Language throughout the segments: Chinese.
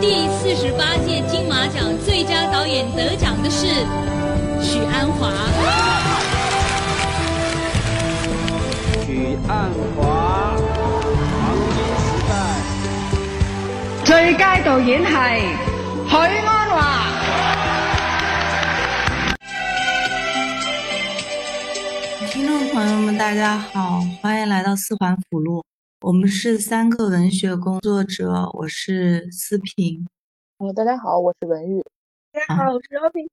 第四十八届金马奖最佳导演得奖的是许鞍华。许鞍华，黄金时代。最佳导演系许鞍华。听众朋友们，大家好，欢迎来到四环辅路。我们是三个文学工作者，我是思平。嗯，大家好，我是文玉。大家好，我是 Robin。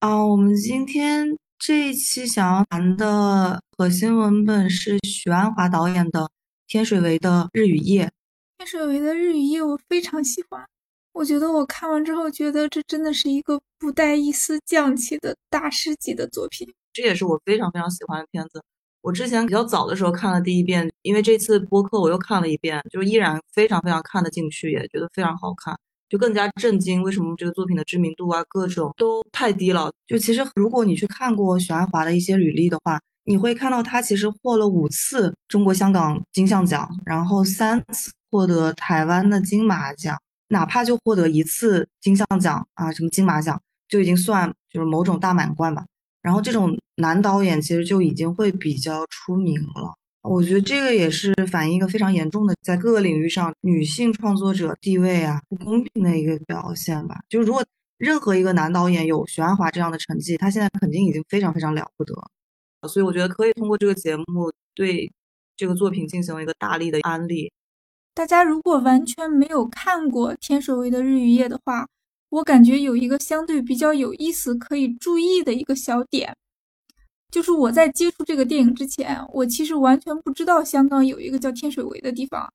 啊，我们今天这一期想要谈的核心文本是许鞍华导演的天水围的日与夜。天水围的日与夜我非常喜欢，我觉得我看完之后觉得这真的是一个不带一丝匠气的大师级的作品。这也是我非常非常喜欢的片子。我之前比较早的时候看了第一遍，因为这次播客我又看了一遍，就依然非常非常看得进去，也觉得非常好看，就更加震惊为什么这个作品的知名度啊各种都太低了。就其实如果你去看过许鞍华的一些履历的话，你会看到他其实获了五次中国香港金像奖，然后三次获得台湾的金马奖，哪怕就获得一次金像奖啊什么金马奖，就已经算就是某种大满贯吧。然后这种男导演其实就已经会比较出名了，我觉得这个也是反映一个非常严重的在各个领域上女性创作者地位啊不公平的一个表现吧。就如果任何一个男导演有许鞍华这样的成绩，他现在肯定已经非常非常了不得。所以我觉得可以通过这个节目对这个作品进行一个大力的安利。大家如果完全没有看过天水围的日与夜的话，我感觉有一个相对比较有意思可以注意的一个小点，就是我在接触这个电影之前，我其实完全不知道香港有一个叫天水围的地方，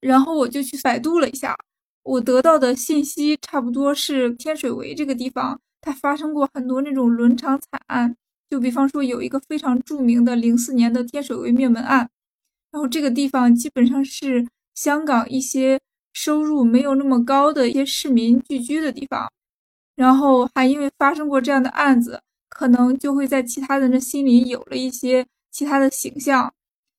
然后我就去百度了一下，我得到的信息差不多是天水围这个地方，它发生过很多那种伦常惨案，就比方说有一个非常著名的零四年的天水围灭门案，然后这个地方基本上是香港一些。收入没有那么高的一些市民聚居的地方，然后还因为发生过这样的案子，可能就会在其他人的心里有了一些其他的形象。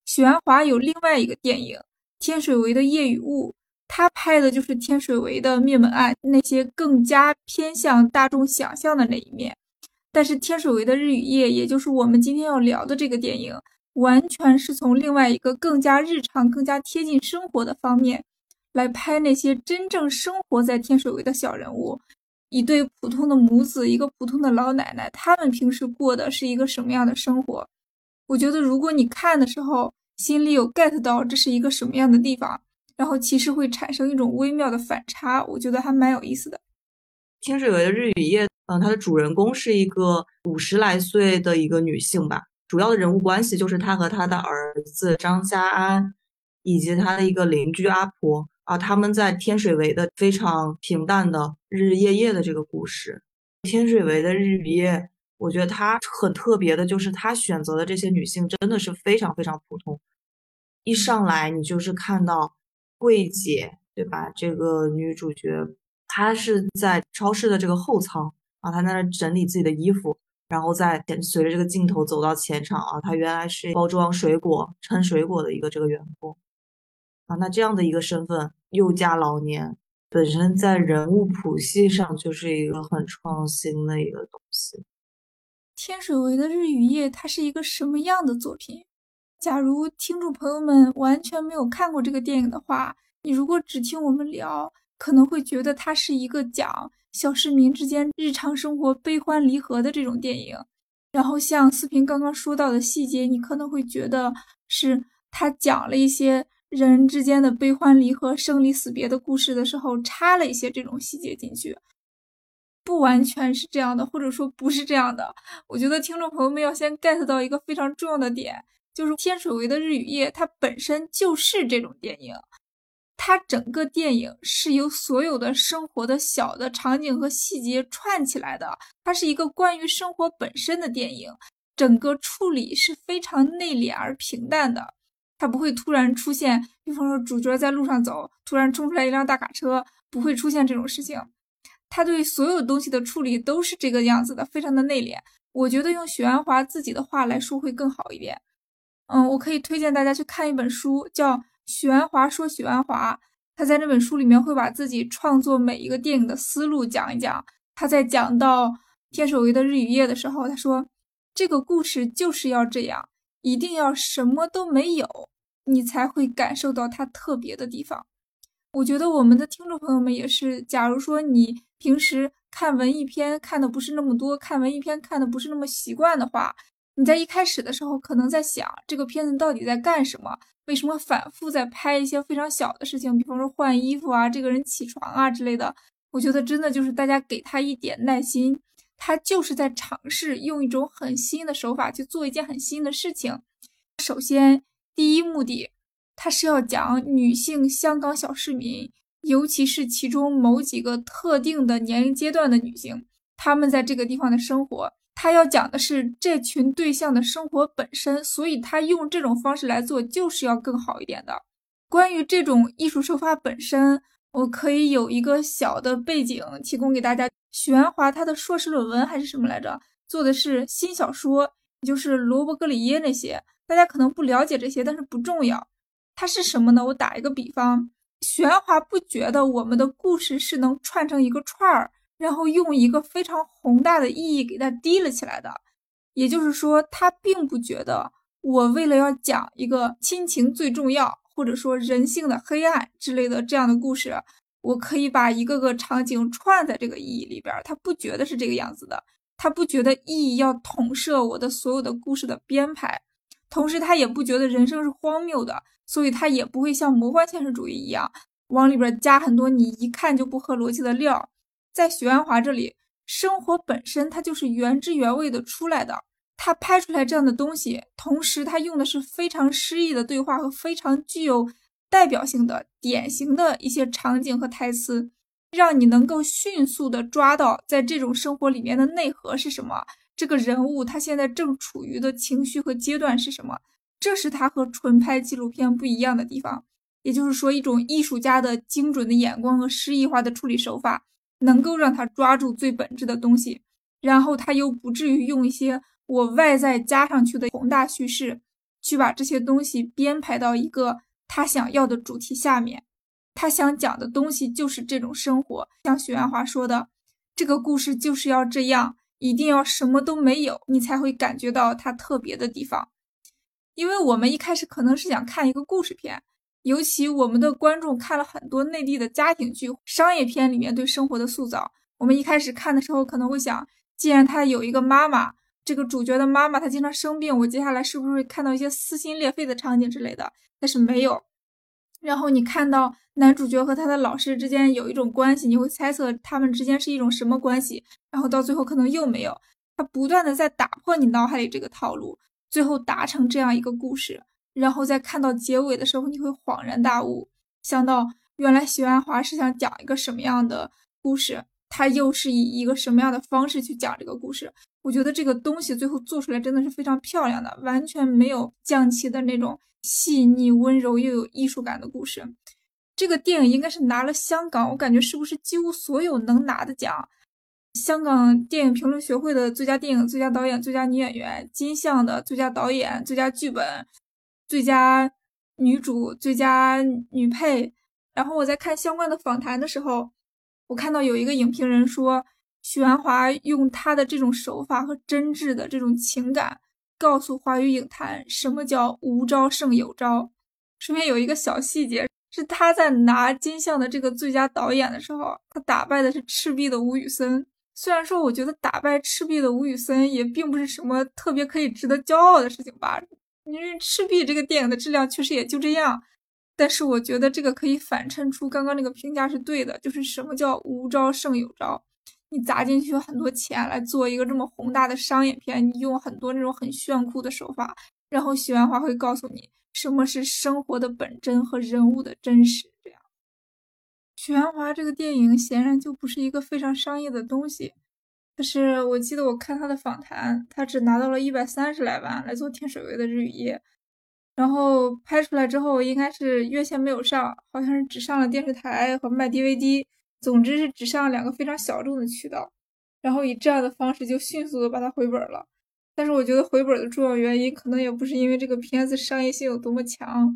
许鞍华有另外一个电影《天水围的夜与雾》，他拍的就是天水围的灭门案那些更加偏向大众想象的那一面。但是天水围的日与夜，也就是我们今天要聊的这个电影，完全是从另外一个更加日常、更加贴近生活的方面。来拍那些真正生活在天水围的小人物，一对普通的母子，一个普通的老奶奶，他们平时过的是一个什么样的生活？我觉得，如果你看的时候心里有 get 到这是一个什么样的地方，然后其实会产生一种微妙的反差，我觉得还蛮有意思的。天水围的日与夜，嗯，它的主人公是一个五十来岁的一个女性吧，主要的人物关系就是她和她的儿子张家安，以及她的一个邻居阿婆。啊，他们在天水围的非常平淡的日日夜夜的这个故事，天水围的日与夜，我觉得它很特别的，就是他选择的这些女性真的是非常非常普通。一上来你就是看到桂姐，对吧？这个女主角，她是在超市的这个后仓啊，她在那整理自己的衣服，然后再随着这个镜头走到前场啊，她原来是包装水果、称水果的一个这个员工。啊，那这样的一个身份，又加老年，本身在人物谱系上就是一个很创新的一个东西。天水围的日与夜，它是一个什么样的作品？假如听众朋友们完全没有看过这个电影的话，你如果只听我们聊，可能会觉得它是一个讲小市民之间日常生活悲欢离合的这种电影。然后像四平刚刚说到的细节，你可能会觉得是他讲了一些。人之间的悲欢离合、生离死别的故事的时候，插了一些这种细节进去，不完全是这样的，或者说不是这样的。我觉得听众朋友们要先 get 到一个非常重要的点，就是《天水围的日与夜》它本身就是这种电影，它整个电影是由所有的生活的小的场景和细节串起来的，它是一个关于生活本身的电影，整个处理是非常内敛而平淡的。他不会突然出现，比方说主角在路上走，突然冲出来一辆大卡车，不会出现这种事情。他对所有东西的处理都是这个样子的，非常的内敛。我觉得用许鞍华自己的话来说会更好一点。嗯，我可以推荐大家去看一本书，叫《许鞍华说许鞍华》，他在那本书里面会把自己创作每一个电影的思路讲一讲。他在讲到《天守卫的日与夜》的时候，他说：“这个故事就是要这样，一定要什么都没有，你才会感受到它特别的地方。”我觉得我们的听众朋友们也是，假如说你平时看文艺片看的不是那么多，看文艺片看的不是那么习惯的话，你在一开始的时候可能在想这个片子到底在干什么。为什么反复在拍一些非常小的事情，比方说换衣服啊，这个人起床啊之类的？我觉得真的就是大家给他一点耐心，他就是在尝试用一种很新的手法去做一件很新的事情。首先，第一目的，他是要讲女性香港小市民，尤其是其中某几个特定的年龄阶段的女性，她们在这个地方的生活。他要讲的是这群对象的生活本身，所以他用这种方式来做就是要更好一点的。关于这种艺术手法本身，我可以有一个小的背景提供给大家。许鞍华他的硕士论文还是什么来着？做的是新小说，也就是罗伯格里耶那些。大家可能不了解这些，但是不重要。它是什么呢？我打一个比方，许鞍华不觉得我们的故事是能串成一个串儿。然后用一个非常宏大的意义给它提了起来的，也就是说，他并不觉得我为了要讲一个亲情最重要，或者说人性的黑暗之类的这样的故事，我可以把一个个场景串在这个意义里边。他不觉得是这个样子的，他不觉得意义要统摄我的所有的故事的编排，同时他也不觉得人生是荒谬的，所以他也不会像魔幻现实主义一样往里边加很多你一看就不合逻辑的料。在许鞍华这里，生活本身它就是原汁原味的出来的。他拍出来这样的东西，同时他用的是非常诗意的对话和非常具有代表性的、典型的一些场景和台词，让你能够迅速的抓到在这种生活里面的内核是什么，这个人物他现在正处于的情绪和阶段是什么。这是他和纯拍纪录片不一样的地方，也就是说，一种艺术家的精准的眼光和诗意化的处理手法。能够让他抓住最本质的东西，然后他又不至于用一些我外在加上去的宏大叙事，去把这些东西编排到一个他想要的主题下面。他想讲的东西就是这种生活，像许鞍华说的，这个故事就是要这样，一定要什么都没有，你才会感觉到它特别的地方。因为我们一开始可能是想看一个故事片。尤其我们的观众看了很多内地的家庭剧、商业片里面对生活的塑造，我们一开始看的时候可能会想，既然他有一个妈妈，这个主角的妈妈她经常生病，我接下来是不是会看到一些撕心裂肺的场景之类的？但是没有。然后你看到男主角和他的老师之间有一种关系，你会猜测他们之间是一种什么关系？然后到最后可能又没有，他不断的在打破你脑海里这个套路，最后达成这样一个故事。然后在看到结尾的时候，你会恍然大悟，想到原来许鞍华是想讲一个什么样的故事，他又是以一个什么样的方式去讲这个故事。我觉得这个东西最后做出来真的是非常漂亮的，完全没有降气的那种细腻、温柔又有艺术感的故事。这个电影应该是拿了香港，我感觉是不是几乎所有能拿的奖？香港电影评论学会的最佳电影、最佳导演、最佳女演员、金像的最佳导演、最佳剧本。最佳女主、最佳女配，然后我在看相关的访谈的时候，我看到有一个影评人说，许鞍华用他的这种手法和真挚的这种情感，告诉华语影坛什么叫无招胜有招。顺便有一个小细节，是他在拿金像的这个最佳导演的时候，他打败的是赤壁的吴宇森。虽然说我觉得打败赤壁的吴宇森也并不是什么特别可以值得骄傲的事情吧。因为《赤壁》这个电影的质量确实也就这样，但是我觉得这个可以反衬出刚刚那个评价是对的，就是什么叫无招胜有招。你砸进去很多钱来做一个这么宏大的商业片，你用很多那种很炫酷的手法，然后许鞍华会告诉你什么是生活的本真和人物的真实。这样，许鞍华这个电影显然就不是一个非常商业的东西。但是我记得我看他的访谈，他只拿到了一百三十来万来做《天水围的日与夜》，然后拍出来之后应该是院线没有上，好像是只上了电视台和卖 DVD，总之是只上了两个非常小众的渠道，然后以这样的方式就迅速的把它回本了。但是我觉得回本的重要原因可能也不是因为这个片子商业性有多么强，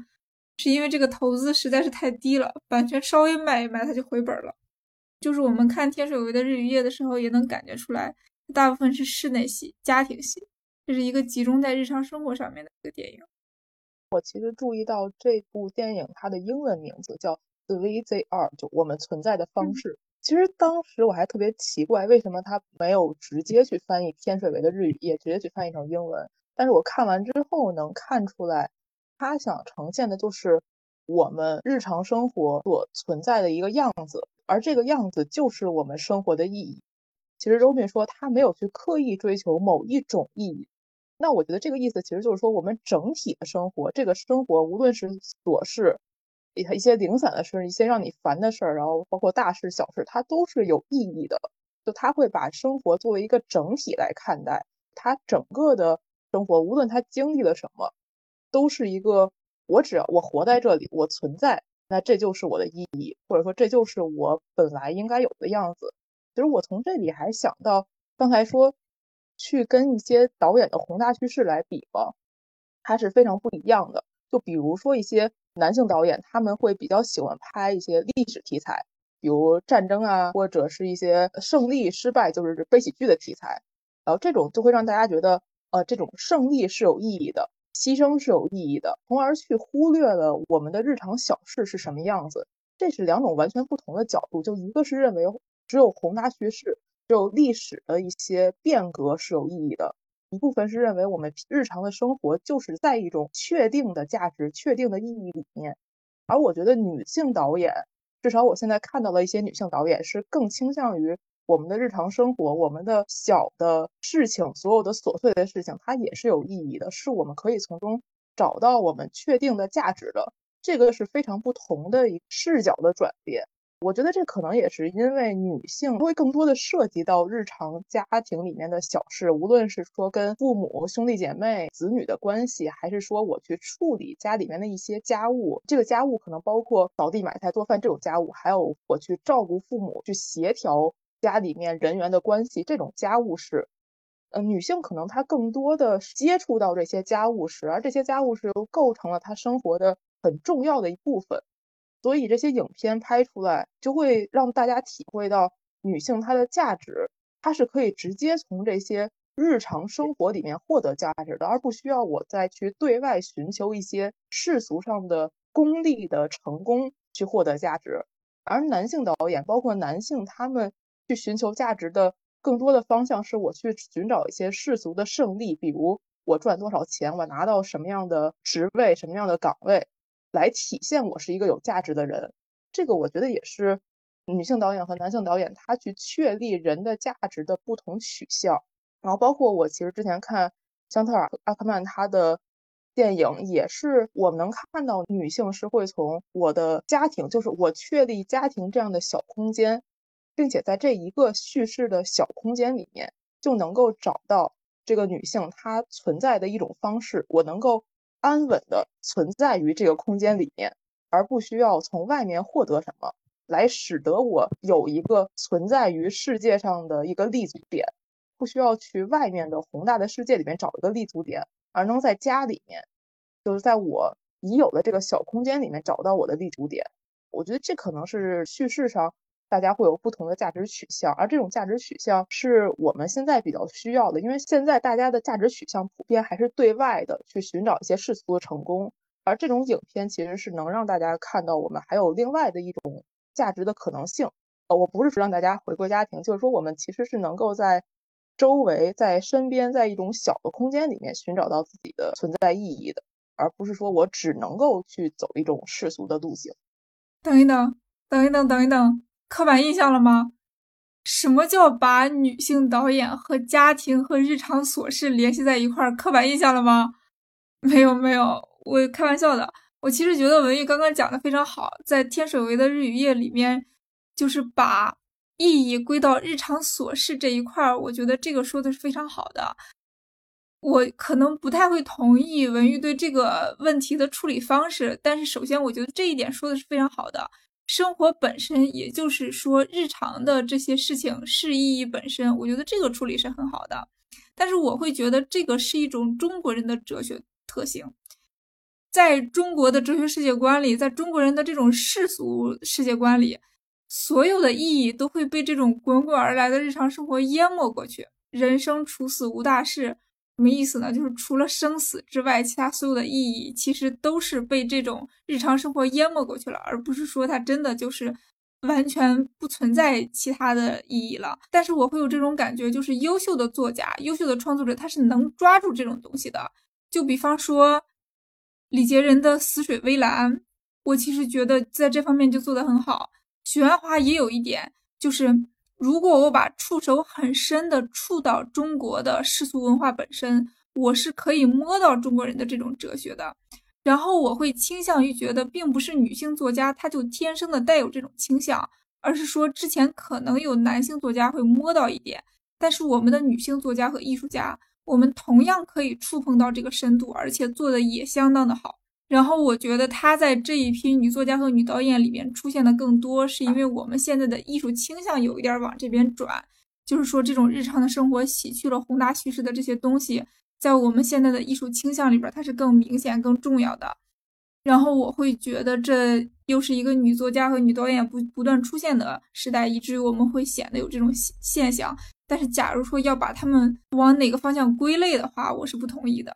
是因为这个投资实在是太低了，版权稍微卖一卖，它就回本了。就是我们看天水围的日与夜的时候，也能感觉出来，大部分是室内戏、家庭戏，这是一个集中在日常生活上面的一个电影。我其实注意到这部电影它的英文名字叫《The Way They Are》，就我们存在的方式。其实当时我还特别奇怪，为什么他没有直接去翻译天水围的日语，也直接去翻译成英文。但是我看完之后能看出来，他想呈现的就是我们日常生活所存在的一个样子，而这个样子就是我们生活的意义。其实周敏说他没有去刻意追求某一种意义，那我觉得这个意思其实就是说，我们整体的生活，这个生活无论是琐事。一一些零散的事，一些让你烦的事儿，然后包括大事小事，它都是有意义的。就他会把生活作为一个整体来看待，他整个的生活，无论他经历了什么，都是一个我只要我活在这里，我存在，那这就是我的意义，或者说这就是我本来应该有的样子。其实我从这里还想到，刚才说去跟一些导演的宏大叙事来比吧，它是非常不一样的。就比如说一些。男性导演他们会比较喜欢拍一些历史题材，比如战争啊，或者是一些胜利、失败，就是悲喜剧的题材。然后这种就会让大家觉得，呃，这种胜利是有意义的，牺牲是有意义的，从而去忽略了我们的日常小事是什么样子。这是两种完全不同的角度。就一个是认为只有宏大叙事，只有历史的一些变革是有意义的。一部分是认为我们日常的生活就是在一种确定的价值、确定的意义里面，而我觉得女性导演，至少我现在看到了一些女性导演是更倾向于我们的日常生活、我们的小的事情、所有的琐碎的事情，它也是有意义的，是我们可以从中找到我们确定的价值的。这个是非常不同的一视角的转变。我觉得这可能也是因为女性会更多的涉及到日常家庭里面的小事，无论是说跟父母、兄弟姐妹、子女的关系，还是说我去处理家里面的一些家务。这个家务可能包括扫地、买菜、做饭这种家务，还有我去照顾父母、去协调家里面人员的关系这种家务事。呃，女性可能她更多的接触到这些家务事，而这些家务事又构成了她生活的很重要的一部分。所以这些影片拍出来，就会让大家体会到女性她的价值，她是可以直接从这些日常生活里面获得价值的，而不需要我再去对外寻求一些世俗上的功利的成功去获得价值。而男性导演，包括男性，他们去寻求价值的更多的方向是我去寻找一些世俗的胜利，比如我赚多少钱，我拿到什么样的职位，什么样的岗位。来体现我是一个有价值的人，这个我觉得也是女性导演和男性导演他去确立人的价值的不同取向。然后包括我其实之前看香特尔·阿克曼他的电影，也是我们能看到女性是会从我的家庭，就是我确立家庭这样的小空间，并且在这一个叙事的小空间里面，就能够找到这个女性她存在的一种方式，我能够。安稳的存在于这个空间里面，而不需要从外面获得什么，来使得我有一个存在于世界上的一个立足点，不需要去外面的宏大的世界里面找一个立足点，而能在家里面，就是在我已有的这个小空间里面找到我的立足点。我觉得这可能是叙事上。大家会有不同的价值取向，而这种价值取向是我们现在比较需要的，因为现在大家的价值取向普遍还是对外的，去寻找一些世俗的成功。而这种影片其实是能让大家看到我们还有另外的一种价值的可能性。呃，我不是说让大家回归家庭，就是说我们其实是能够在周围、在身边、在一种小的空间里面寻找到自己的存在意义的，而不是说我只能够去走一种世俗的路径。等一等，等一等，等一等。刻板印象了吗？什么叫把女性导演和家庭和日常琐事联系在一块儿？刻板印象了吗？没有没有，我开玩笑的。我其实觉得文玉刚刚讲的非常好，在天水围的日与夜里面，就是把意义归到日常琐事这一块儿。我觉得这个说的是非常好的。我可能不太会同意文玉对这个问题的处理方式，但是首先我觉得这一点说的是非常好的。生活本身，也就是说日常的这些事情是意义本身，我觉得这个处理是很好的。但是我会觉得这个是一种中国人的哲学特性，在中国的哲学世界观里，在中国人的这种世俗世界观里，所有的意义都会被这种滚滚而来的日常生活淹没过去。人生处死无大事，什么意思呢？就是除了生死之外，其他所有的意义其实都是被这种日常生活淹没过去了，而不是说它真的就是完全不存在其他的意义了。但是我会有这种感觉，就是优秀的作家、优秀的创作者，他是能抓住这种东西的。就比方说。李杰人的《死水微澜》，我其实觉得在这方面就做得很好。许鞍华也有一点，就是如果我把触手很深的触到中国的世俗文化本身，我是可以摸到中国人的这种哲学的。然后我会倾向于觉得，并不是女性作家她就天生的带有这种倾向，而是说之前可能有男性作家会摸到一点，但是我们的女性作家和艺术家。我们同样可以触碰到这个深度，而且做的也相当的好。然后我觉得她在这一批女作家和女导演里面出现的更多，是因为我们现在的艺术倾向有一点往这边转，就是说这种日常的生活洗去了宏大叙事的这些东西，在我们现在的艺术倾向里边，它是更明显、更重要的。然后我会觉得这又是一个女作家和女导演不不断出现的时代，以至于我们会显得有这种现象。但是，假如说要把他们往哪个方向归类的话，我是不同意的。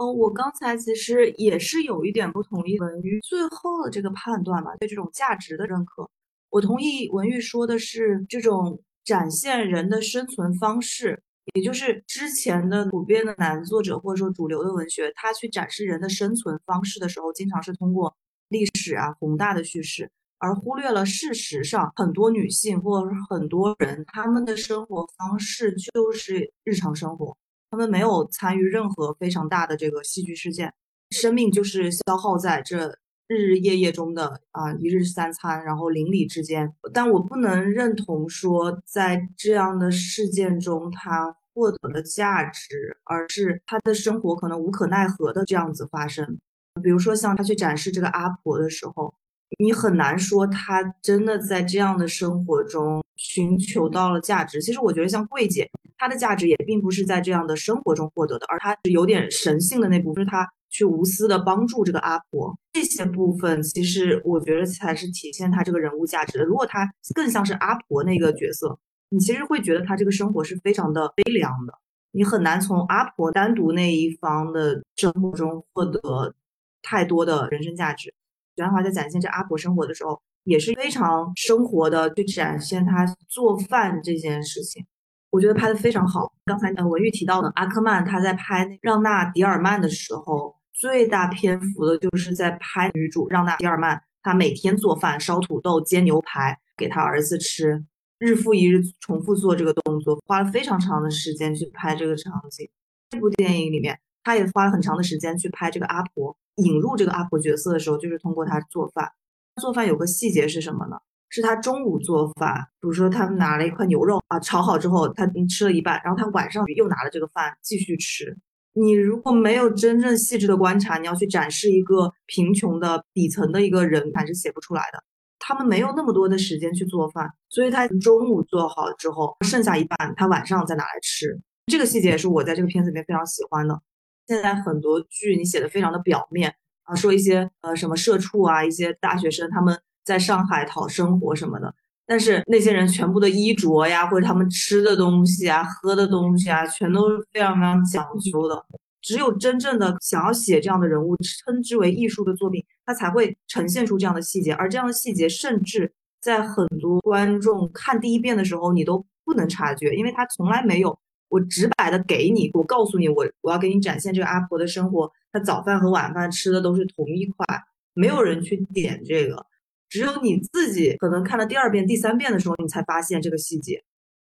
哦，我刚才其实也是有一点不同意文玉最后的这个判断吧，对这种价值的认可。我同意文玉说的是这种展现人的生存方式，也就是之前的普遍的男作者或者说主流的文学，他去展示人的生存方式的时候，经常是通过历史啊宏大的叙事。而忽略了事实上，很多女性或者是很多人，他们的生活方式就是日常生活，他们没有参与任何非常大的这个戏剧事件，生命就是消耗在这日日夜夜中的啊一日三餐，然后邻里之间。但我不能认同说，在这样的事件中他获得了价值，而是他的生活可能无可奈何的这样子发生。比如说像他去展示这个阿婆的时候。你很难说他真的在这样的生活中寻求到了价值。其实我觉得像桂姐，她的价值也并不是在这样的生活中获得的，而她有点神性的那部分，是她去无私的帮助这个阿婆。这些部分其实我觉得才是体现她这个人物价值的。如果她更像是阿婆那个角色，你其实会觉得她这个生活是非常的悲凉的。你很难从阿婆单独那一方的生活中获得太多的人生价值。许鞍华在展现这阿婆生活的时候，也是非常生活的去展现她做饭这件事情，我觉得拍的非常好。刚才呃文玉提到的阿克曼，他在拍让娜迪尔曼的时候，最大篇幅的就是在拍女主让娜迪尔曼，她每天做饭、烧土豆、煎牛排给她儿子吃，日复一日重复做这个动作，花了非常长的时间去拍这个场景。这部电影里面，他也花了很长的时间去拍这个阿婆。引入这个阿婆角色的时候，就是通过她做饭。做饭有个细节是什么呢？是他中午做饭，比如说他们拿了一块牛肉啊，炒好之后，他吃了一半，然后他晚上又拿了这个饭继续吃。你如果没有真正细致的观察，你要去展示一个贫穷的底层的一个人，还是写不出来的。他们没有那么多的时间去做饭，所以他中午做好之后，剩下一半他晚上再拿来吃。这个细节也是我在这个片子里面非常喜欢的。现在很多剧你写的非常的表面啊，说一些呃什么社畜啊，一些大学生他们在上海讨生活什么的，但是那些人全部的衣着呀，或者他们吃的东西啊、喝的东西啊，全都是非常非常讲究的。只有真正的想要写这样的人物，称之为艺术的作品，它才会呈现出这样的细节。而这样的细节，甚至在很多观众看第一遍的时候，你都不能察觉，因为他从来没有。我直白的给你，我告诉你，我我要给你展现这个阿婆的生活，她早饭和晚饭吃的都是同一款，没有人去点这个，只有你自己可能看了第二遍、第三遍的时候，你才发现这个细节。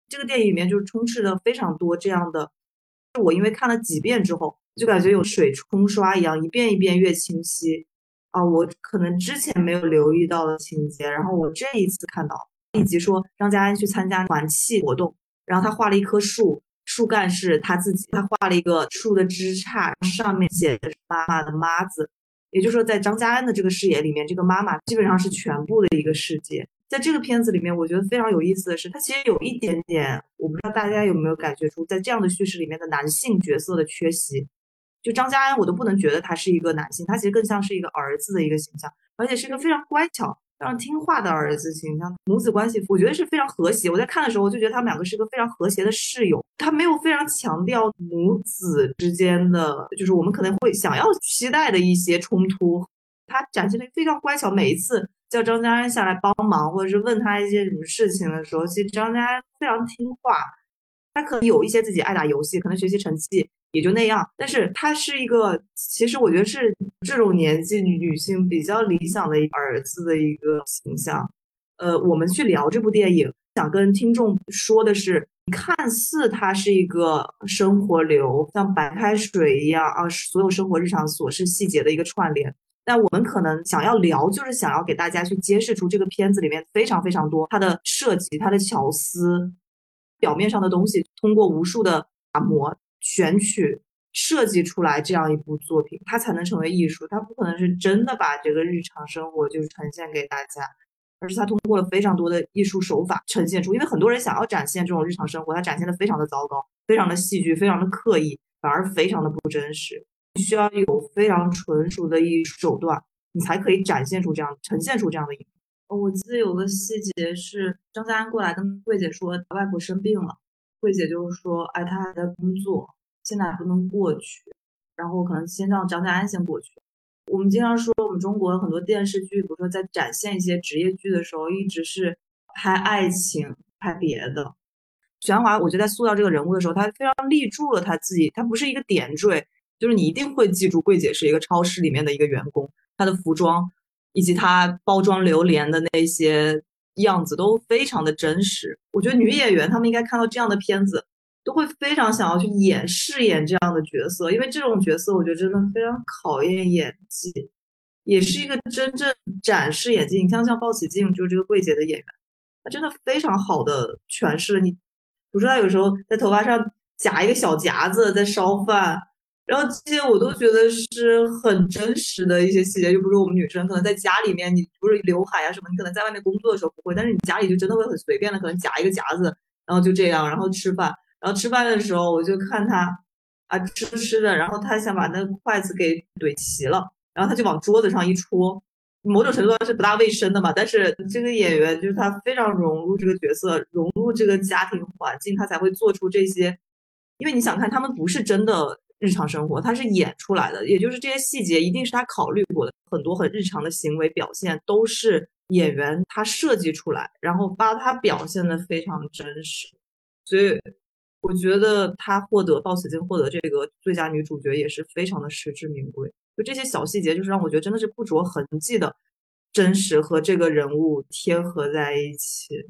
这个电影里面就是充斥着非常多这样的，我因为看了几遍之后，就感觉有水冲刷一样，一遍一遍越清晰啊！我可能之前没有留意到的情节，然后我这一次看到，以及说张嘉安去参加团契活动，然后他画了一棵树。树干是他自己，他画了一个树的枝杈，上面写的是妈妈的妈字，也就是说，在张家安的这个视野里面，这个妈妈基本上是全部的一个世界。在这个片子里面，我觉得非常有意思的是，它其实有一点点，我不知道大家有没有感觉出，在这样的叙事里面的男性角色的缺席，就张家安，我都不能觉得他是一个男性，他其实更像是一个儿子的一个形象，而且是一个非常乖巧、非常听话的儿子形象。母子关系，我觉得是非常和谐。我在看的时候，我就觉得他们两个是一个非常和谐的室友。他没有非常强调母子之间的，就是我们可能会想要期待的一些冲突。他展现的非常乖巧，每一次叫张嘉安下来帮忙，或者是问他一些什么事情的时候，其实张嘉安非常听话。他可能有一些自己爱打游戏，可能学习成绩。也就那样，但是他是一个，其实我觉得是这种年纪女性比较理想的儿子的一个形象。呃，我们去聊这部电影，想跟听众说的是，看似它是一个生活流，像白开水一样啊，所有生活日常琐事细节的一个串联。但我们可能想要聊，就是想要给大家去揭示出这个片子里面非常非常多它的设计、它的巧思，表面上的东西，通过无数的打磨。选取设计出来这样一部作品，它才能成为艺术。它不可能是真的把这个日常生活就是呈现给大家，而是它通过了非常多的艺术手法呈现出。因为很多人想要展现这种日常生活，它展现的非常的糟糕，非常的戏剧，非常的刻意，反而非常的不真实。需要有非常纯熟的艺术手段，你才可以展现出这样呈现出这样的影。我记得有个细节是张嘉安过来跟桂姐说，外婆生病了。慧姐就是说，哎，她还在工作，现在还不能过去，然后可能先让张嘉安先过去。我们经常说，我们中国很多电视剧，比如说在展现一些职业剧的时候，一直是拍爱情，拍别的。许鞍华，我觉得在塑造这个人物的时候，他非常立住了他自己，他不是一个点缀，就是你一定会记住桂姐是一个超市里面的一个员工，她的服装以及她包装榴莲的那些。样子都非常的真实，我觉得女演员她们应该看到这样的片子，都会非常想要去演饰演这样的角色，因为这种角色我觉得真的非常考验演技，也是一个真正展示演技。你像像鲍起静，就是这个桂姐的演员，她真的非常好的诠释了你，比如说她有时候在头发上夹一个小夹子在烧饭。然后这些我都觉得是很真实的一些细节，就比如说我们女生可能在家里面，你不是刘海啊什么，你可能在外面工作的时候不会，但是你家里就真的会很随便的，可能夹一个夹子，然后就这样，然后吃饭，然后吃饭的时候我就看他啊吃吃的，然后他想把那筷子给怼齐了，然后他就往桌子上一戳，某种程度上是不大卫生的嘛，但是这个演员就是他非常融入这个角色，融入这个家庭环境，他才会做出这些，因为你想看他们不是真的。日常生活，他是演出来的，也就是这些细节一定是他考虑过的，很多很日常的行为表现都是演员他设计出来，然后把他表现的非常真实，所以我觉得他获得鲍子金获得这个最佳女主角也是非常的实至名归。就这些小细节，就是让我觉得真的是不着痕迹的真实和这个人物贴合在一起。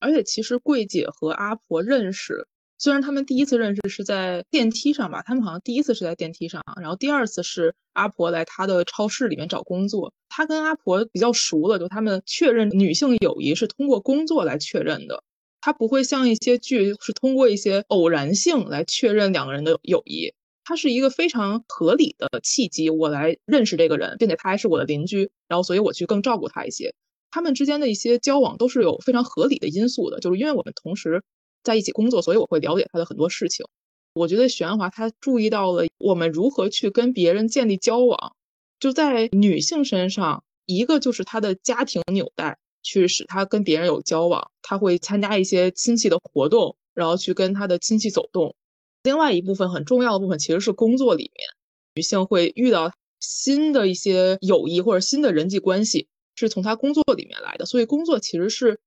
而且其实桂姐和阿婆认识。虽然他们第一次认识是在电梯上吧，他们好像第一次是在电梯上，然后第二次是阿婆来他的超市里面找工作，他跟阿婆比较熟了，就他们确认女性友谊是通过工作来确认的，他不会像一些剧是通过一些偶然性来确认两个人的友谊，他是一个非常合理的契机，我来认识这个人，并且他还是我的邻居，然后所以我去更照顾他一些，他们之间的一些交往都是有非常合理的因素的，就是因为我们同时。在一起工作，所以我会了解他的很多事情。我觉得玄华他注意到了我们如何去跟别人建立交往，就在女性身上，一个就是她的家庭纽带，去使她跟别人有交往。她会参加一些亲戚的活动，然后去跟她的亲戚走动。另外一部分很重要的部分其实是工作里面，女性会遇到新的一些友谊或者新的人际关系，是从她工作里面来的。所以工作其实是。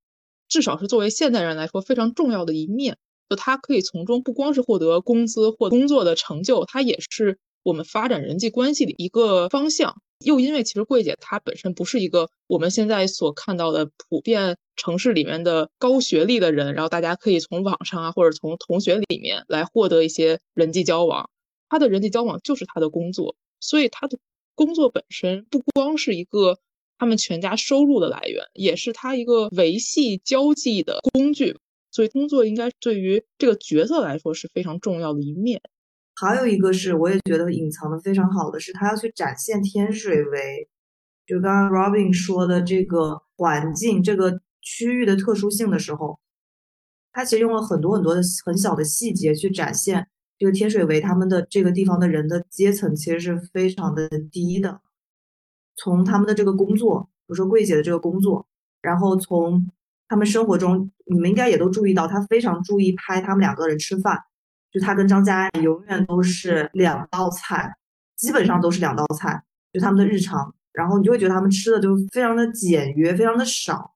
至少是作为现代人来说非常重要的一面，就他可以从中不光是获得工资或工作的成就，它也是我们发展人际关系的一个方向。又因为其实桂姐她本身不是一个我们现在所看到的普遍城市里面的高学历的人，然后大家可以从网上啊或者从同学里面来获得一些人际交往，她的人际交往就是她的工作，所以她的工作本身不光是一个。他们全家收入的来源，也是他一个维系交际的工具，所以工作应该对于这个角色来说是非常重要的一面。还有一个是，我也觉得隐藏的非常好的是，他要去展现天水围，就刚刚 Robin 说的这个环境、这个区域的特殊性的时候，他其实用了很多很多的很小的细节去展现这个天水围他们的这个地方的人的阶层其实是非常的低的，从他们的这个工作，比如说桂姐的这个工作，然后从他们生活中，你们应该也都注意到，他非常注意拍他们两个人吃饭，就他跟张嘉永远都是两道菜，基本上都是两道菜，就他们的日常，然后你就会觉得他们吃的就非常的简约，非常的少。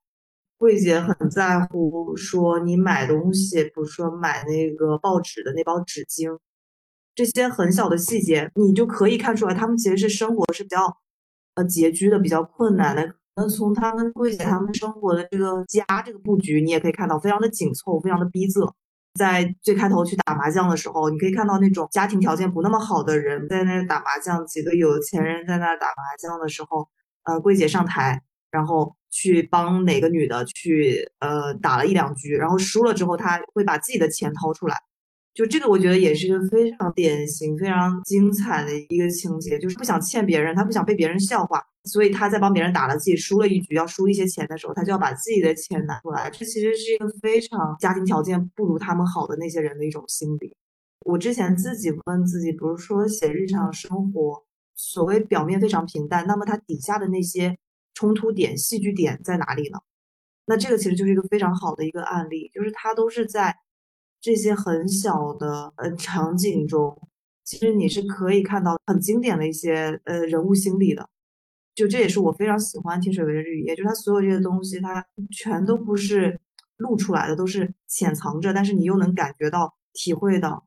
桂姐很在乎说你买东西，比如说买那个报纸的那包纸巾，这些很小的细节，你就可以看出来，他们其实是生活是比较呃拮据的，比较困难的。那从他们桂姐他们生活的这个家这个布局，你也可以看到非常的紧凑，非常的逼仄。在最开头去打麻将的时候，你可以看到那种家庭条件不那么好的人在那打麻将，几个有钱人在那打麻将的时候，呃，桂姐上台，然后去帮哪个女的去呃打了一两局，然后输了之后，她会把自己的钱掏出来。就这个，我觉得也是一个非常典型、非常精彩的一个情节，就是不想欠别人，他不想被别人笑话，所以他在帮别人打了自己输了一局，要输一些钱的时候，他就要把自己的钱拿出来。这其实是一个非常家庭条件不如他们好的那些人的一种心理。我之前自己问自己，比如说写日常生活，所谓表面非常平淡，那么它底下的那些冲突点、戏剧点在哪里呢？那这个其实就是一个非常好的一个案例，就是他都是在。这些很小的呃场景中，其实你是可以看到很经典的一些呃人物心理的。就这也是我非常喜欢天水围的日语夜，就它所有这些东西，它全都不是露出来的，都是潜藏着，但是你又能感觉到、体会到。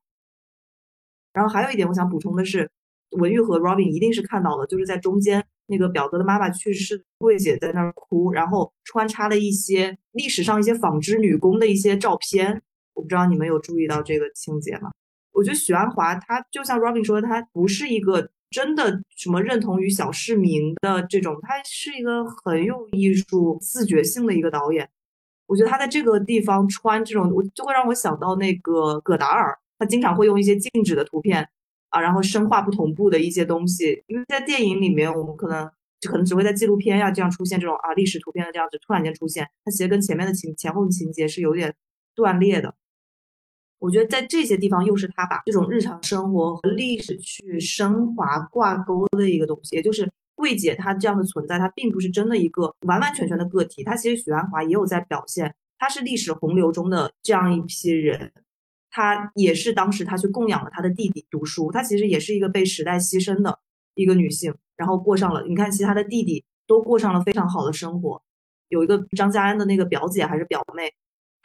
然后还有一点我想补充的是，文玉和 Robin 一定是看到了，就是在中间那个表哥的妈妈去世，桂姐在那儿哭，然后穿插了一些历史上一些纺织女工的一些照片。我不知道你们有注意到这个情节吗？我觉得许鞍华他就像 Robin 说的，他不是一个真的什么认同于小市民的这种，他是一个很有艺术自觉性的一个导演。我觉得他在这个地方穿这种，我就会让我想到那个葛达尔，他经常会用一些静止的图片啊，然后声画不同步的一些东西。因为在电影里面，我们可能就可能只会在纪录片呀这样出现这种啊历史图片的这样子突然间出现，它其实跟前面的情前后的情节是有点断裂的。我觉得在这些地方，又是他把这种日常生活和历史去升华挂钩的一个东西。也就是桂姐她这样的存在，她并不是真的一个完完全全的个体。她其实许鞍华也有在表现，她是历史洪流中的这样一批人。她也是当时她去供养了她的弟弟读书，她其实也是一个被时代牺牲的一个女性，然后过上了你看，其他的弟弟都过上了非常好的生活。有一个张家安的那个表姐还是表妹。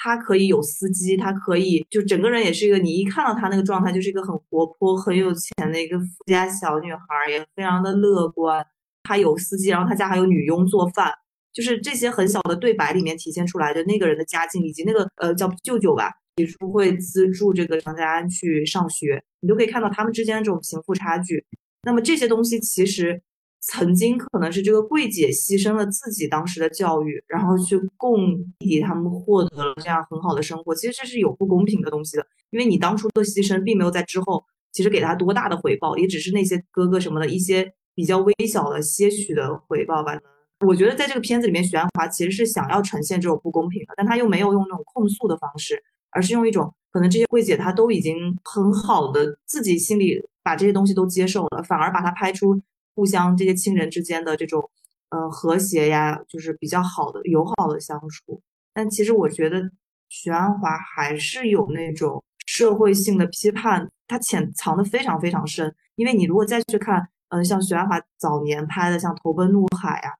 他可以有司机，他可以就整个人也是一个，你一看到他那个状态，就是一个很活泼、很有钱的一个富家小女孩，也非常的乐观。他有司机，然后他家还有女佣做饭，就是这些很小的对白里面体现出来的那个人的家境，以及那个呃叫舅舅吧，也是会资助这个张家安去上学，你都可以看到他们之间的这种贫富差距。那么这些东西其实。曾经可能是这个柜姐牺牲了自己当时的教育，然后去供弟弟他们获得了这样很好的生活。其实这是有不公平的东西的，因为你当初的牺牲并没有在之后其实给他多大的回报，也只是那些哥哥什么的一些比较微小的些许的回报吧。我觉得在这个片子里面，许鞍华其实是想要呈现这种不公平的，但他又没有用那种控诉的方式，而是用一种可能这些柜姐她都已经很好的自己心里把这些东西都接受了，反而把它拍出。互相这些亲人之间的这种，呃，和谐呀，就是比较好的友好的相处。但其实我觉得许鞍华还是有那种社会性的批判，他潜藏的非常非常深。因为你如果再去看，嗯，像许鞍华早年拍的像《投奔怒海》呀，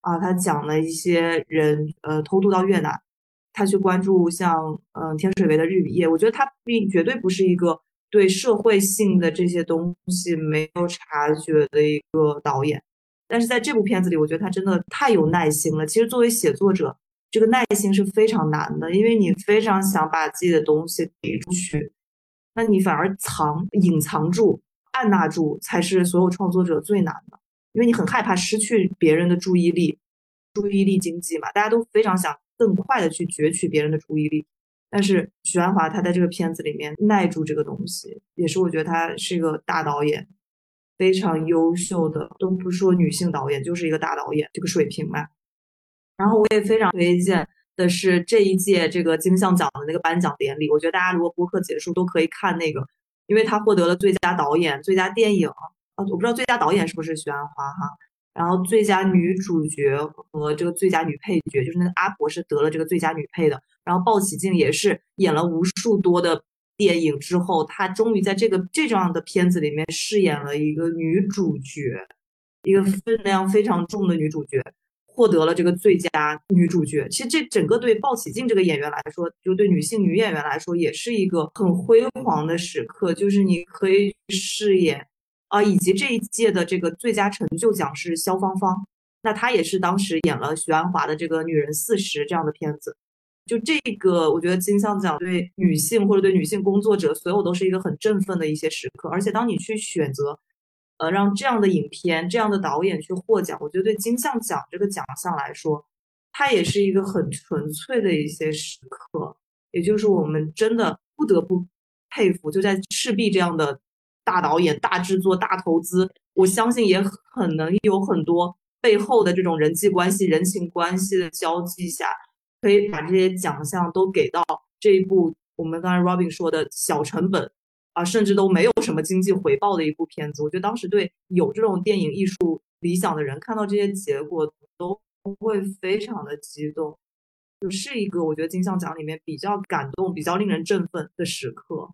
啊，他讲了一些人，呃，偷渡到越南，他去关注像，嗯，天水围的日与夜，我觉得他并绝对不是一个。对社会性的这些东西没有察觉的一个导演，但是在这部片子里，我觉得他真的太有耐心了。其实作为写作者，这个耐心是非常难的，因为你非常想把自己的东西给出去，那你反而藏、隐藏住、按捺住，才是所有创作者最难的，因为你很害怕失去别人的注意力，注意力经济嘛，大家都非常想更快的去攫取别人的注意力。但是许鞍华他在这个片子里面耐住这个东西，也是我觉得他是一个大导演，非常优秀的，都不说女性导演，就是一个大导演这个水平吧。然后我也非常推荐的是这一届这个金像奖的那个颁奖典礼，我觉得大家如果播客结束都可以看那个因为他获得了最佳导演、最佳电影啊，我不知道最佳导演是不是许鞍华哈，然后最佳女主角和这个最佳女配角，就是那个阿婆是得了这个最佳女配的，然后鲍起静也是演了无数多的电影之后，她终于在这个这样的片子里面饰演了一个女主角，一个分量非常重的女主角。获得了这个最佳女主角，其实这整个对鲍起静这个演员来说，就对女性女演员来说，也是一个很辉煌的时刻。就是你可以饰演啊，以及这一届的这个最佳成就奖是肖芳芳，那她也是当时演了许鞍华的这个《女人四十》这样的片子。就这个，我觉得金像奖对女性或者对女性工作者，所有都是一个很振奋的一些时刻。而且当你去选择。呃，让这样的影片、这样的导演去获奖，我觉得对金像奖这个奖项来说，它也是一个很纯粹的一些时刻，也就是我们真的不得不佩服，就在赤壁这样的大导演、大制作、大投资，我相信也很能有很多背后的这种人际关系、人情关系的交际下，可以把这些奖项都给到这一部我们刚才 Robin 说的小成本。啊，甚至都没有什么经济回报的一部片子，我觉得当时对有这种电影艺术理想的人，看到这些结果都会非常的激动，就是一个我觉得金像奖里面比较感动、比较令人振奋的时刻。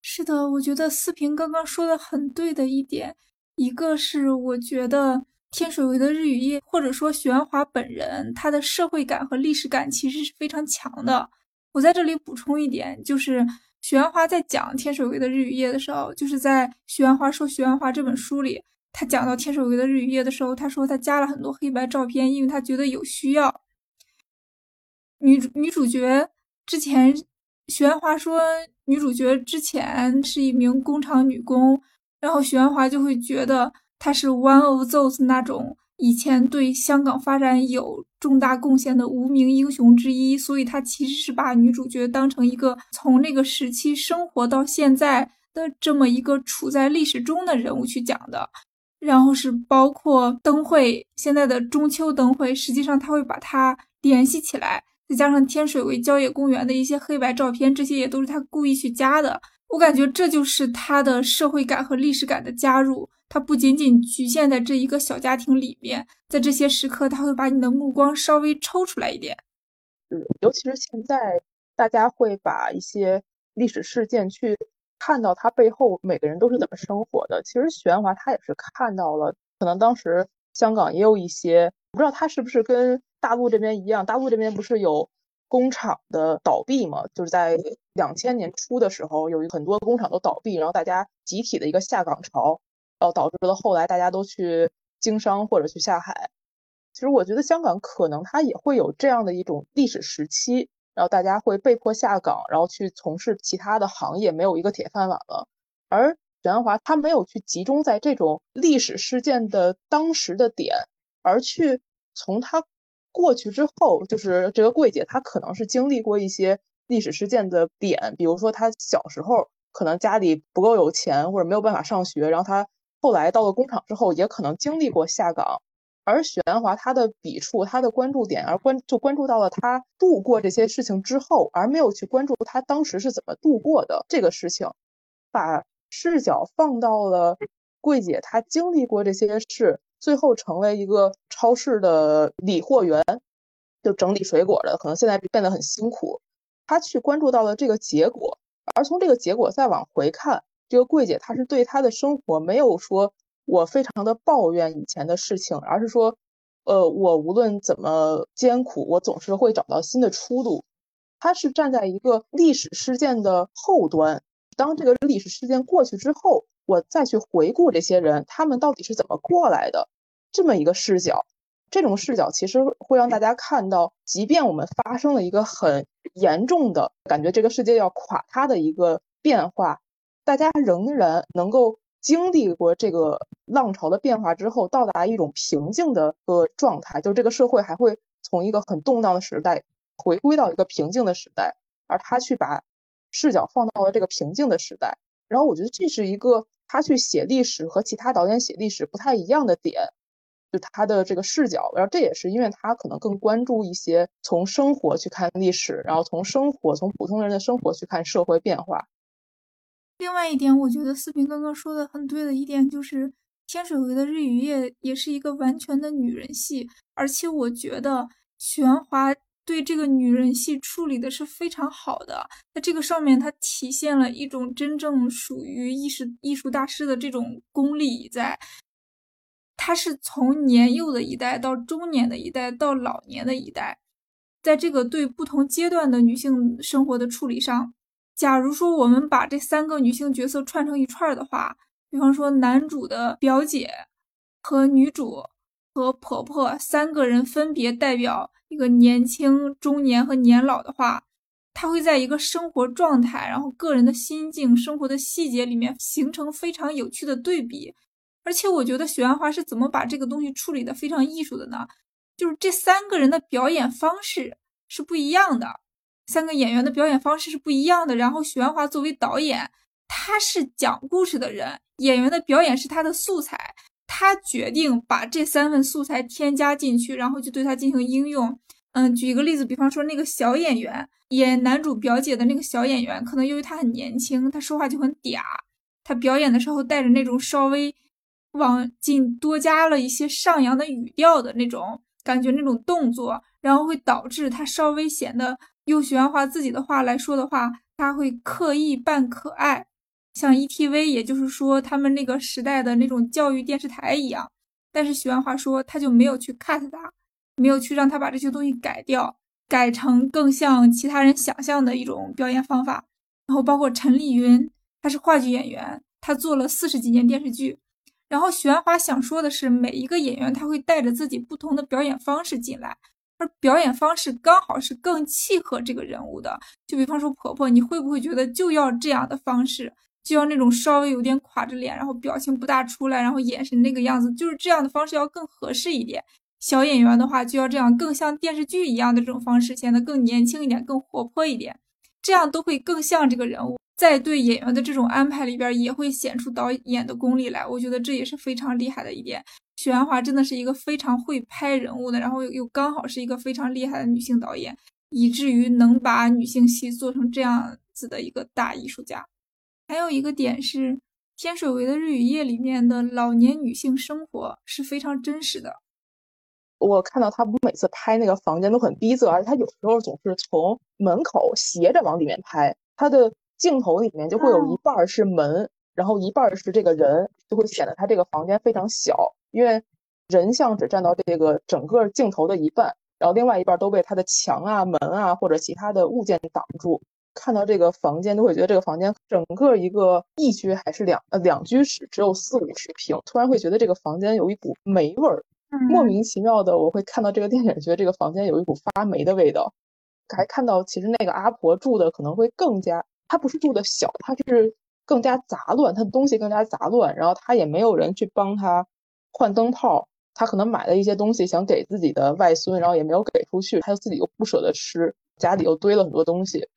是的，我觉得思平刚刚说的很对的一点，一个是我觉得天水围的日与夜，或者说许鞍华本人，他的社会感和历史感其实是非常强的。我在这里补充一点，就是。许鞍华在讲天水围的日与夜的时候，就是在《许鞍华说许鞍华》这本书里，他讲到天水围的日与夜的时候，他说他加了很多黑白照片，因为他觉得有需要。女主女主角之前，许鞍华说女主角之前是一名工厂女工，然后许鞍华就会觉得她是 one of those 那种。以前对香港发展有重大贡献的无名英雄之一，所以他其实是把女主角当成一个从那个时期生活到现在的这么一个处在历史中的人物去讲的。然后是包括灯会，现在的中秋灯会，实际上他会把它联系起来，再加上天水围郊野公园的一些黑白照片，这些也都是他故意去加的。我感觉这就是他的社会感和历史感的加入。它不仅仅局限在这一个小家庭里面，在这些时刻，他会把你的目光稍微抽出来一点。嗯，尤其是现在，大家会把一些历史事件去看到它背后每个人都是怎么生活的。其实许鞍华他也是看到了，可能当时香港也有一些，不知道他是不是跟大陆这边一样，大陆这边不是有工厂的倒闭嘛？就是在两千年初的时候，有很多工厂都倒闭，然后大家集体的一个下岗潮。然后导致了后来大家都去经商或者去下海。其实我觉得香港可能它也会有这样的一种历史时期，然后大家会被迫下岗，然后去从事其他的行业，没有一个铁饭碗了。而许鞍华他没有去集中在这种历史事件的当时的点，而去从他过去之后，就是这个桂姐她可能是经历过一些历史事件的点，比如说她小时候可能家里不够有钱，或者没有办法上学，然后她。后来到了工厂之后，也可能经历过下岗，而许鞍华他的笔触、他的关注点，而关就关注到了他度过这些事情之后，而没有去关注他当时是怎么度过的这个事情，把视角放到了桂姐她经历过这些事，最后成为一个超市的理货员，就整理水果的，可能现在变得很辛苦，他去关注到了这个结果，而从这个结果再往回看。这个柜姐，她是对她的生活没有说我非常的抱怨以前的事情，而是说，呃，我无论怎么艰苦，我总是会找到新的出路。她是站在一个历史事件的后端，当这个历史事件过去之后，我再去回顾这些人，他们到底是怎么过来的，这么一个视角。这种视角其实会让大家看到，即便我们发生了一个很严重的感觉，这个世界要垮塌的一个变化。大家仍然能够经历过这个浪潮的变化之后，到达一种平静的个状态，就这个社会还会从一个很动荡的时代回归到一个平静的时代，而他去把视角放到了这个平静的时代。然后我觉得这是一个他去写历史和其他导演写历史不太一样的点，就他的这个视角。然后这也是因为他可能更关注一些从生活去看历史，然后从生活从普通人的生活去看社会变化。另外一点，我觉得四平刚刚说的很对的一点就是。天水围的日与夜也是一个完全的女人戏，而且我觉得玄华对这个女人戏处理的是非常好的。在这个上面，它体现了一种真正属于艺术艺术大师的这种功力在。他是从年幼的一代到中年的一代到老年的一代，在这个对不同阶段的女性生活的处理上，假如说我们把这三个女性角色串成一串的话。比方说，男主的表姐和女主和婆婆三个人分别代表一个年轻、中年和年老的话，他会在一个生活状态、然后个人的心境、生活的细节里面形成非常有趣的对比。而且，我觉得许鞍华是怎么把这个东西处理的非常艺术的呢？就是这三个人的表演方式是不一样的，三个演员的表演方式是不一样的。然后，许鞍华作为导演。他是讲故事的人，演员的表演是他的素材，他决定把这三份素材添加进去，然后就对他进行应用。嗯，举一个例子，比方说那个小演员演男主表姐的那个小演员，可能由于他很年轻，他说话就很嗲，他表演的时候带着那种稍微往进多加了一些上扬的语调的那种感觉，那种动作，然后会导致他稍微显得用许鞍华自己的话来说的话，他会刻意扮可爱。像 ETV，也就是说他们那个时代的那种教育电视台一样，但是许鞍华说他就没有去 cut 他，没有去让他把这些东西改掉，改成更像其他人想象的一种表演方法。然后包括陈丽云，她是话剧演员，她做了四十几年电视剧。然后许鞍华想说的是，每一个演员他会带着自己不同的表演方式进来，而表演方式刚好是更契合这个人物的。就比方说婆婆，你会不会觉得就要这样的方式？就要那种稍微有点垮着脸，然后表情不大出来，然后眼神那个样子，就是这样的方式要更合适一点。小演员的话就要这样，更像电视剧一样的这种方式，显得更年轻一点，更活泼一点，这样都会更像这个人物。在对演员的这种安排里边，也会显出导演的功力来。我觉得这也是非常厉害的一点。许鞍华真的是一个非常会拍人物的，然后又又刚好是一个非常厉害的女性导演，以至于能把女性戏做成这样子的一个大艺术家。还有一个点是，《天水围的日与夜》里面的老年女性生活是非常真实的。我看到他每次拍那个房间都很逼仄，而且他有时候总是从门口斜着往里面拍，他的镜头里面就会有一半是门，然后一半是这个人，就会显得他这个房间非常小，因为人像只占到这个整个镜头的一半，然后另外一半都被它的墙啊、门啊或者其他的物件挡住。看到这个房间，都会觉得这个房间整个一个一居还是两呃两居室，只有四五十平，突然会觉得这个房间有一股霉味儿，莫名其妙的，我会看到这个电影，觉得这个房间有一股发霉的味道。还看到其实那个阿婆住的可能会更加，她不是住的小，她是更加杂乱，她的东西更加杂乱，然后她也没有人去帮她换灯泡，她可能买了一些东西想给自己的外孙，然后也没有给出去，她又自己又不舍得吃，家里又堆了很多东西。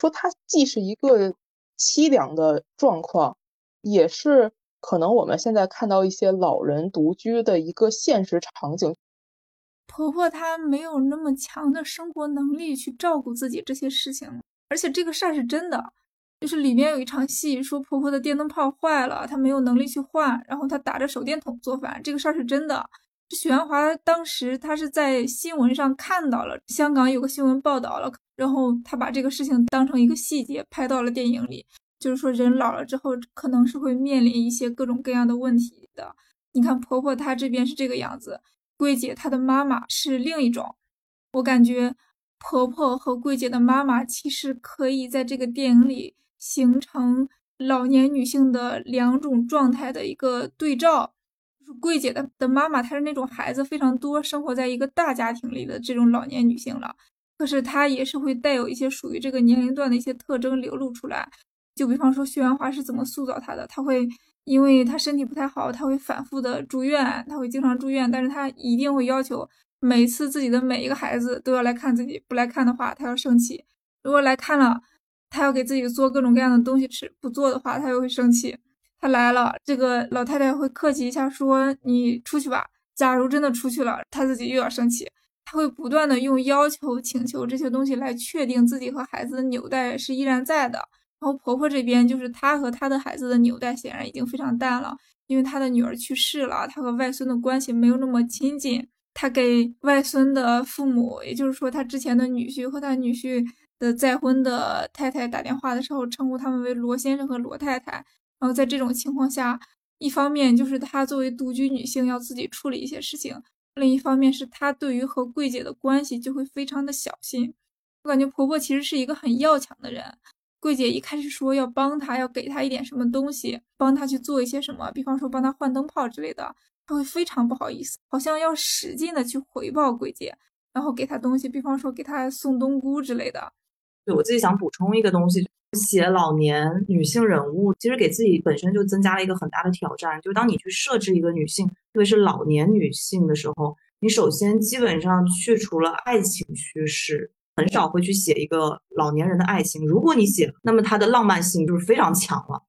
说它既是一个凄凉的状况，也是可能我们现在看到一些老人独居的一个现实场景。婆婆她没有那么强的生活能力去照顾自己这些事情，而且这个事儿是真的，就是里面有一场戏说婆婆的电灯泡坏了，她没有能力去换，然后她打着手电筒做饭，这个事儿是真的。许鞍华当时他是在新闻上看到了香港有个新闻报道了。然后他把这个事情当成一个细节拍到了电影里，就是说人老了之后可能是会面临一些各种各样的问题的。你看婆婆她这边是这个样子，桂姐她的妈妈是另一种。我感觉婆婆和桂姐的妈妈其实可以在这个电影里形成老年女性的两种状态的一个对照。就是桂姐的的妈妈，她是那种孩子非常多，生活在一个大家庭里的这种老年女性了。可是她也是会带有一些属于这个年龄段的一些特征流露出来，就比方说徐元华是怎么塑造她的，她会因为她身体不太好，她会反复的住院，她会经常住院，但是她一定会要求每次自己的每一个孩子都要来看自己，不来看的话她要生气，如果来看了，她要给自己做各种各样的东西吃，不做的话她又会生气，她来了，这个老太太会客气一下说你出去吧，假如真的出去了，她自己又要生气。他会不断的用要求、请求这些东西来确定自己和孩子的纽带是依然在的，然后婆婆这边就是她和她的孩子的纽带显然已经非常淡了，因为她的女儿去世了，她和外孙的关系没有那么亲近。她给外孙的父母，也就是说她之前的女婿和她女婿的再婚的太太打电话的时候，称呼他们为罗先生和罗太太。然后在这种情况下，一方面就是她作为独居女性要自己处理一些事情，另一方面是她对于和桂姐的关系就会非常的小心。我感觉婆婆其实是一个很要强的人。桂姐一开始说要帮她，要给她一点什么东西，帮她去做一些什么，比方说帮她换灯泡之类的，她会非常不好意思，好像要使劲的去回报桂姐，然后给她东西，比方说给她送冬菇之类的。对我自己想补充一个东西，写老年女性人物，其实给自己本身就增加了一个很大的挑战。就当你去设置一个女性，特别是老年女性的时候，你首先基本上去除了爱情趋势。很少会去写一个老年人的爱情。如果你写，那么它的浪漫性就是非常强了。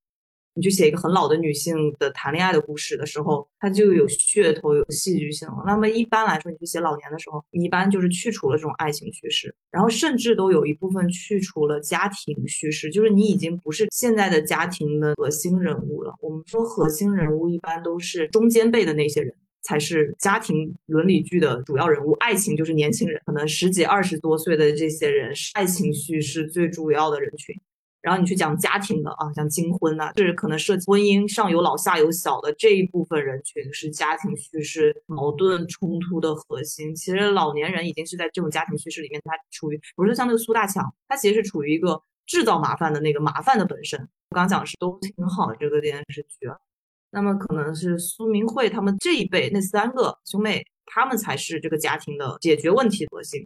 你去写一个很老的女性的谈恋爱的故事的时候，它就有噱头、有戏剧性了。那么一般来说，你去写老年的时候，你一般就是去除了这种爱情叙事，然后甚至都有一部分去除了家庭叙事，就是你已经不是现在的家庭的核心人物了。我们说核心人物一般都是中间辈的那些人。才是家庭伦理剧的主要人物，爱情就是年轻人，可能十几二十多岁的这些人是爱情叙事最主要的人群。然后你去讲家庭的啊，像金婚呐，是可能涉及婚姻上有老下有小的这一部分人群，是家庭叙事矛盾冲突的核心。其实老年人已经是在这种家庭叙事里面，他处于不是像那个苏大强，他其实是处于一个制造麻烦的那个麻烦的本身。我刚讲是都挺好这个电视剧。那么可能是苏明慧他们这一辈那三个兄妹，他们才是这个家庭的解决问题核心。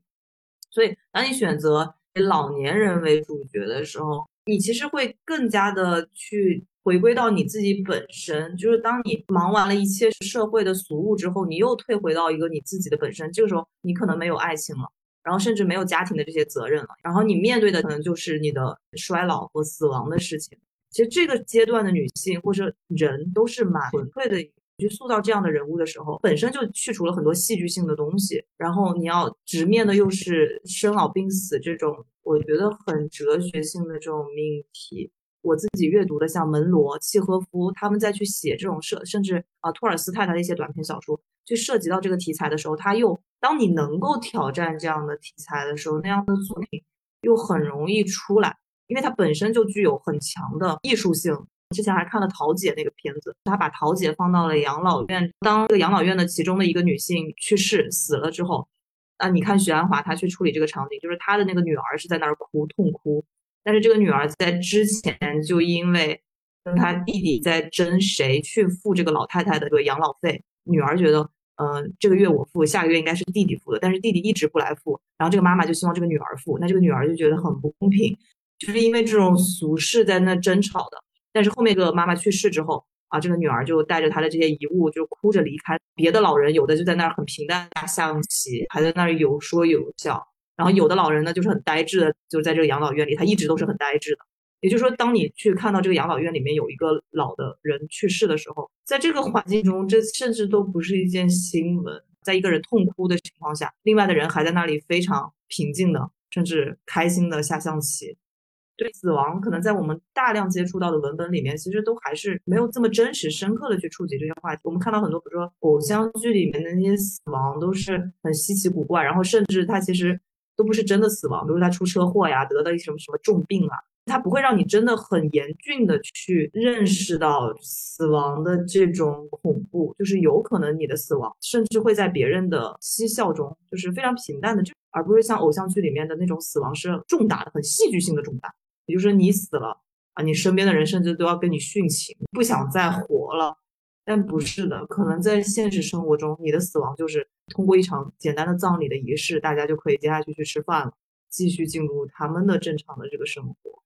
所以，当你选择以老年人为主角的时候，你其实会更加的去回归到你自己本身。就是当你忙完了一切社会的俗务之后，你又退回到一个你自己的本身。这个时候，你可能没有爱情了，然后甚至没有家庭的这些责任了，然后你面对的可能就是你的衰老和死亡的事情。其实这个阶段的女性或者人都是蛮纯粹的，去塑造这样的人物的时候，本身就去除了很多戏剧性的东西，然后你要直面的又是生老病死这种我觉得很哲学性的这种命题。我自己阅读的像门罗、契诃夫他们再去写这种涉，甚至啊托尔斯泰他的一些短篇小说，去涉及到这个题材的时候，他又当你能够挑战这样的题材的时候，那样的作品又很容易出来。因为它本身就具有很强的艺术性。之前还看了桃姐那个片子，他把桃姐放到了养老院。当这个养老院的其中的一个女性去世死了之后，啊，你看许鞍华他去处理这个场景，就是他的那个女儿是在那儿哭痛哭，但是这个女儿在之前就因为跟他弟弟在争谁去付这个老太太的这个养老费，女儿觉得，嗯，这个月我付，下个月应该是弟弟付的，但是弟弟一直不来付，然后这个妈妈就希望这个女儿付，那这个女儿就觉得很不公平。就是因为这种俗事在那争吵的，但是后面这个妈妈去世之后啊，这个女儿就带着她的这些遗物就哭着离开。别的老人有的就在那儿很平淡下象棋，还在那儿有说有笑。然后有的老人呢就是很呆滞的，就在这个养老院里，他一直都是很呆滞的。也就是说，当你去看到这个养老院里面有一个老的人去世的时候，在这个环境中，这甚至都不是一件新闻。在一个人痛哭的情况下，另外的人还在那里非常平静的，甚至开心的下象棋。对死亡，可能在我们大量接触到的文本里面，其实都还是没有这么真实、深刻的去触及这些话题。我们看到很多，比如说偶像剧里面的那些死亡，都是很稀奇古怪，然后甚至他其实都不是真的死亡，比如他出车祸呀，得了一什么什么重病啊，他不会让你真的很严峻的去认识到死亡的这种恐怖，就是有可能你的死亡甚至会在别人的嬉笑中，就是非常平淡的，就而不是像偶像剧里面的那种死亡是重大的、很戏剧性的重大。也就是你死了啊，你身边的人甚至都要跟你殉情，不想再活了。但不是的，可能在现实生活中，你的死亡就是通过一场简单的葬礼的仪式，大家就可以接下去去吃饭了，继续进入他们的正常的这个生活。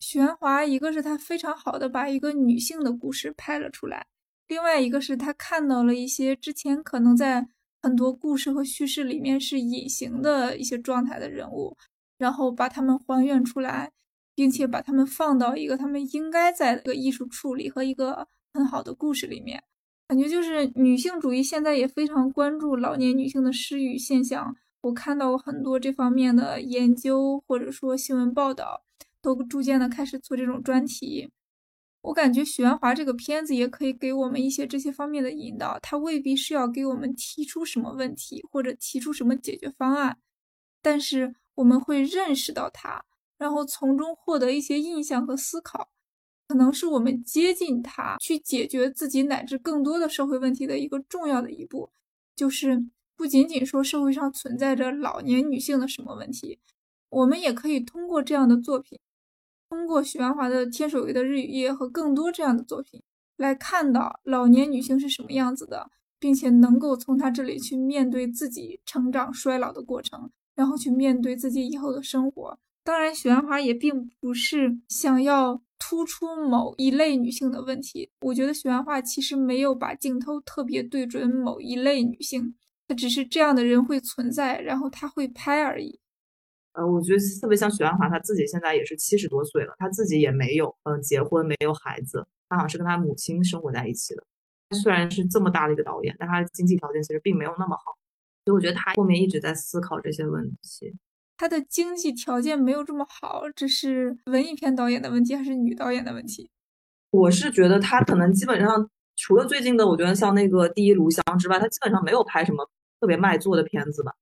许鞍华，一个是他非常好的把一个女性的故事拍了出来，另外一个是他看到了一些之前可能在很多故事和叙事里面是隐形的一些状态的人物。然后把他们还原出来，并且把他们放到一个他们应该在的一个艺术处理和一个很好的故事里面，感觉就是女性主义现在也非常关注老年女性的失语现象。我看到过很多这方面的研究或者说新闻报道，都逐渐的开始做这种专题。我感觉许鞍华这个片子也可以给我们一些这些方面的引导，他未必是要给我们提出什么问题或者提出什么解决方案，但是我们会认识到它，然后从中获得一些印象和思考，可能是我们接近它去解决自己乃至更多的社会问题的一个重要的一步，就是不仅仅说社会上存在着老年女性的什么问题，我们也可以通过这样的作品。通过许鞍华的《天水围的日与夜》和更多这样的作品，来看到老年女性是什么样子的，并且能够从她这里去面对自己成长衰老的过程，然后去面对自己以后的生活。当然，许鞍华也并不是想要突出某一类女性的问题。我觉得许鞍华其实没有把镜头特别对准某一类女性，她只是这样的人会存在，然后他会拍而已。呃，我觉得特别像许鞍华，他自己现在也是七十多岁了，他自己也没有嗯结婚，没有孩子，他好像是跟他母亲生活在一起的。虽然是这么大的一个导演，但他经济条件其实并没有那么好，所以我觉得他后面一直在思考这些问题。他的经济条件没有这么好，这是文艺片导演的问题还是女导演的问题？我是觉得他可能基本上除了最近的，我觉得像那个《第一炉香》之外，他基本上没有拍什么特别卖座的片子吧。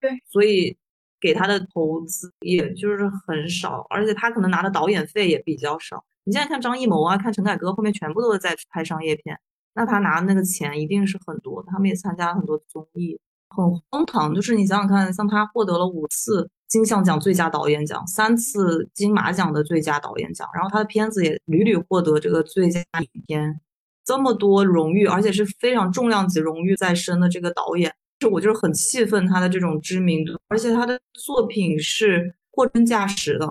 对，所以。给他的投资也就是很少，而且他可能拿的导演费也比较少。你现在看张艺谋啊，看陈凯歌，后面全部都是在拍商业片，那他拿的那个钱一定是很多。他们也参加了很多综艺，很荒唐。就是你想想看，像他获得了五次金像奖最佳导演奖，三次金马奖的最佳导演奖，然后他的片子也屡屡获得这个最佳影片，这么多荣誉，而且是非常重量级荣誉在身的这个导演。就我就是很气愤他的这种知名度，而且他的作品是货真价实的，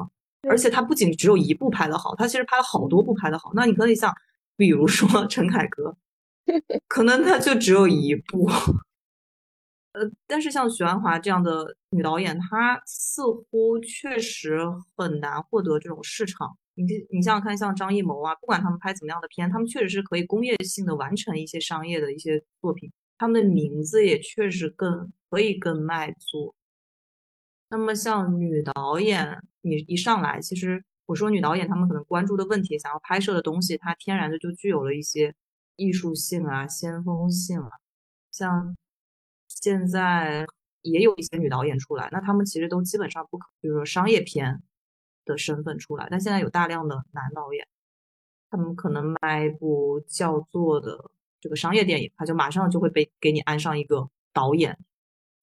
而且他不仅只有一部拍的好，他其实拍了好多部拍的好。那你可以像，比如说陈凯歌，可能他就只有一部，呃，但是像许鞍华这样的女导演，她似乎确实很难获得这种市场。你你想想看，像张艺谋啊，不管他们拍怎么样的片，他们确实是可以工业性的完成一些商业的一些作品。他们的名字也确实更可以更卖座。那么像女导演，你一上来，其实我说女导演，他们可能关注的问题，想要拍摄的东西，它天然的就具有了一些艺术性啊、先锋性啊。像现在也有一些女导演出来，那他们其实都基本上不可，比如说商业片的身份出来。但现在有大量的男导演，他们可能拍一部叫做的。这个商业电影，他就马上就会被给你安上一个导演，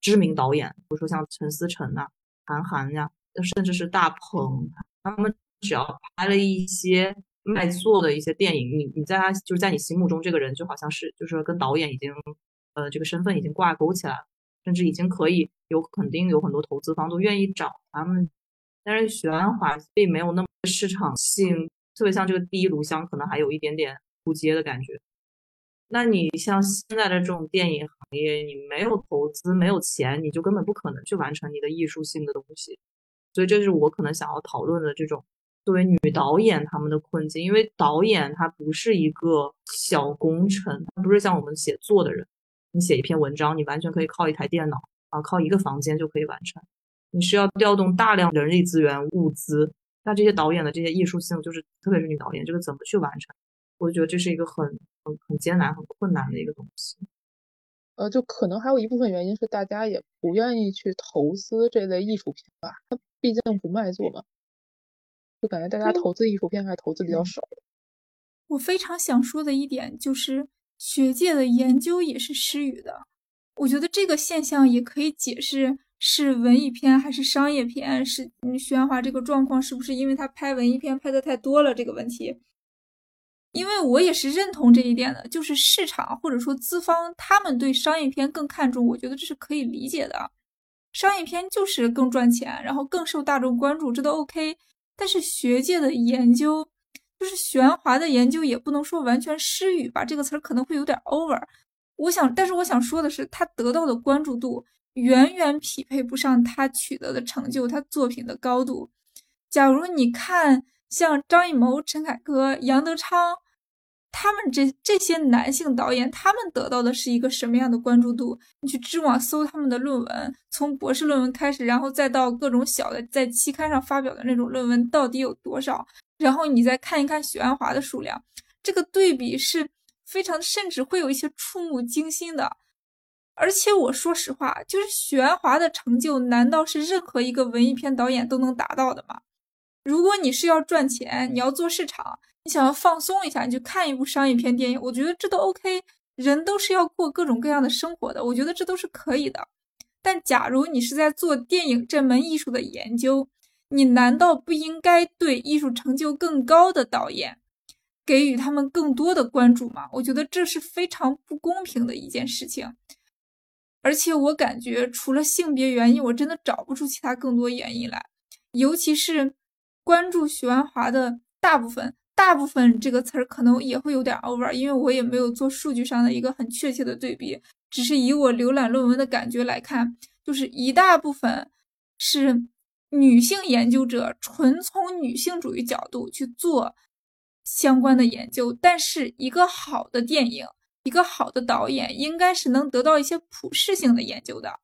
知名导演，比如说像陈思诚呐、韩寒呀，甚至是大鹏，他们只要拍了一些卖座的一些电影，你你在他就是在你心目中这个人就好像是就是跟导演已经呃这个身份已经挂钩起来了，甚至已经可以有肯定有很多投资方都愿意找他们。但是许鞍华并没有那么市场性，特别像这个第一炉香，可能还有一点点扑街的感觉。那你像现在的这种电影行业，你没有投资，没有钱，你就根本不可能去完成你的艺术性的东西。所以这是我可能想要讨论的这种作为女导演他们的困境，因为导演他不是一个小工程，他不是像我们写作的人，你写一篇文章，你完全可以靠一台电脑啊，靠一个房间就可以完成。你需要调动大量人力资源、物资，那这些导演的这些艺术性，就是特别是女导演，这个怎么去完成？我觉得这是一个很很很艰难、很困难的一个东西。呃，就可能还有一部分原因是大家也不愿意去投资这类艺术品吧，它毕竟不卖座嘛，就感觉大家投资艺术片还投资比较少。我非常想说的一点就是，学界的研究也是失语的。我觉得这个现象也可以解释是文艺片还是商业片，是徐安华这个状况是不是因为他拍文艺片拍的太多了这个问题。因为我也是认同这一点的，就是市场或者说资方他们对商业片更看重，我觉得这是可以理解的。商业片就是更赚钱，然后更受大众关注，这都 OK。但是学界的研究，就是玄华的研究，也不能说完全失语吧，这个词儿可能会有点 over。我想，但是我想说的是，他得到的关注度远远匹配不上他取得的成就，他作品的高度。假如你看。像张艺谋、陈凯歌、杨德昌，他们这这些男性导演，他们得到的是一个什么样的关注度？你去知网搜他们的论文，从博士论文开始，然后再到各种小的在期刊上发表的那种论文，到底有多少？然后你再看一看许鞍华的数量，这个对比是非常，甚至会有一些触目惊心的。而且我说实话，就是许鞍华的成就，难道是任何一个文艺片导演都能达到的吗？如果你是要赚钱，你要做市场。你想要放松一下，你就看一部商业片电影，我觉得这都 OK。人都是要过各种各样的生活的，我觉得这都是可以的。但假如你是在做电影这门艺术的研究，你难道不应该对艺术成就更高的导演给予他们更多的关注吗？我觉得这是非常不公平的一件事情。而且我感觉，除了性别原因，我真的找不出其他更多原因来。尤其是关注许鞍华的大部分。大部分这个词儿可能也会有点 over，因为我也没有做数据上的一个很确切的对比，只是以我浏览论文的感觉来看，就是一大部分是女性研究者纯从女性主义角度去做相关的研究。但是一个好的电影，一个好的导演，应该是能得到一些普适性的研究的。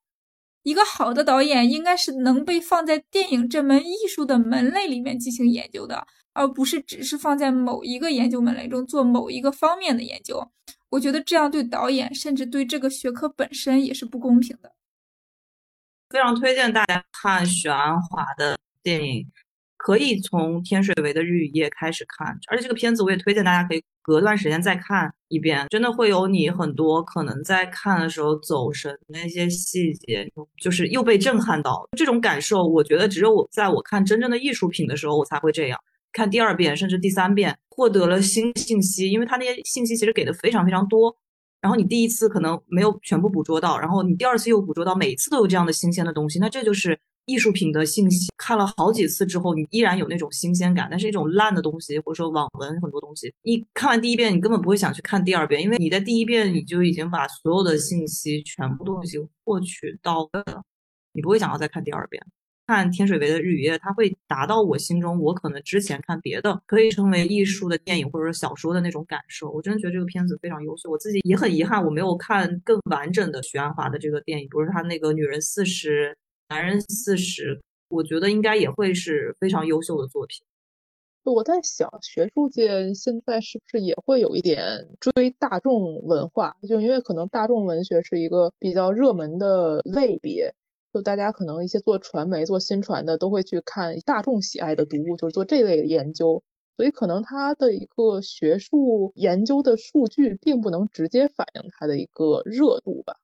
一个好的导演应该是能被放在电影这门艺术的门类里面进行研究的。而不是只是放在某一个研究门类中做某一个方面的研究，我觉得这样对导演甚至对这个学科本身也是不公平的。非常推荐大家看许鞍华的电影，可以从天水围的日与夜开始看，而且这个片子我也推荐大家可以隔段时间再看一遍，真的会有你很多可能在看的时候走神那些细节，就是又被震撼到。这种感受，我觉得只有我在我看真正的艺术品的时候，我才会这样。看第二遍甚至第三遍，获得了新信息，因为他那些信息其实给的非常非常多。然后你第一次可能没有全部捕捉到，然后你第二次又捕捉到，每次都有这样的新鲜的东西。那这就是艺术品的信息。看了好几次之后，你依然有那种新鲜感。但是一种烂的东西，或者说网文很多东西，你看完第一遍，你根本不会想去看第二遍，因为你在第一遍你就已经把所有的信息全部都已经获取到了，你不会想要再看第二遍。看天水围的日与夜，它会达到我心中我可能之前看别的可以称为艺术的电影或者说小说的那种感受。我真的觉得这个片子非常优秀，我自己也很遗憾我没有看更完整的许鞍华的这个电影，比如他那个女人四十，男人四十，我觉得应该也会是非常优秀的作品。我在想，学术界现在是不是也会有一点追大众文化？就因为可能大众文学是一个比较热门的类别。就大家可能一些做传媒、做新传的都会去看大众喜爱的读物，就是做这类的研究，所以可能它的一个学术研究的数据并不能直接反映它的一个热度吧，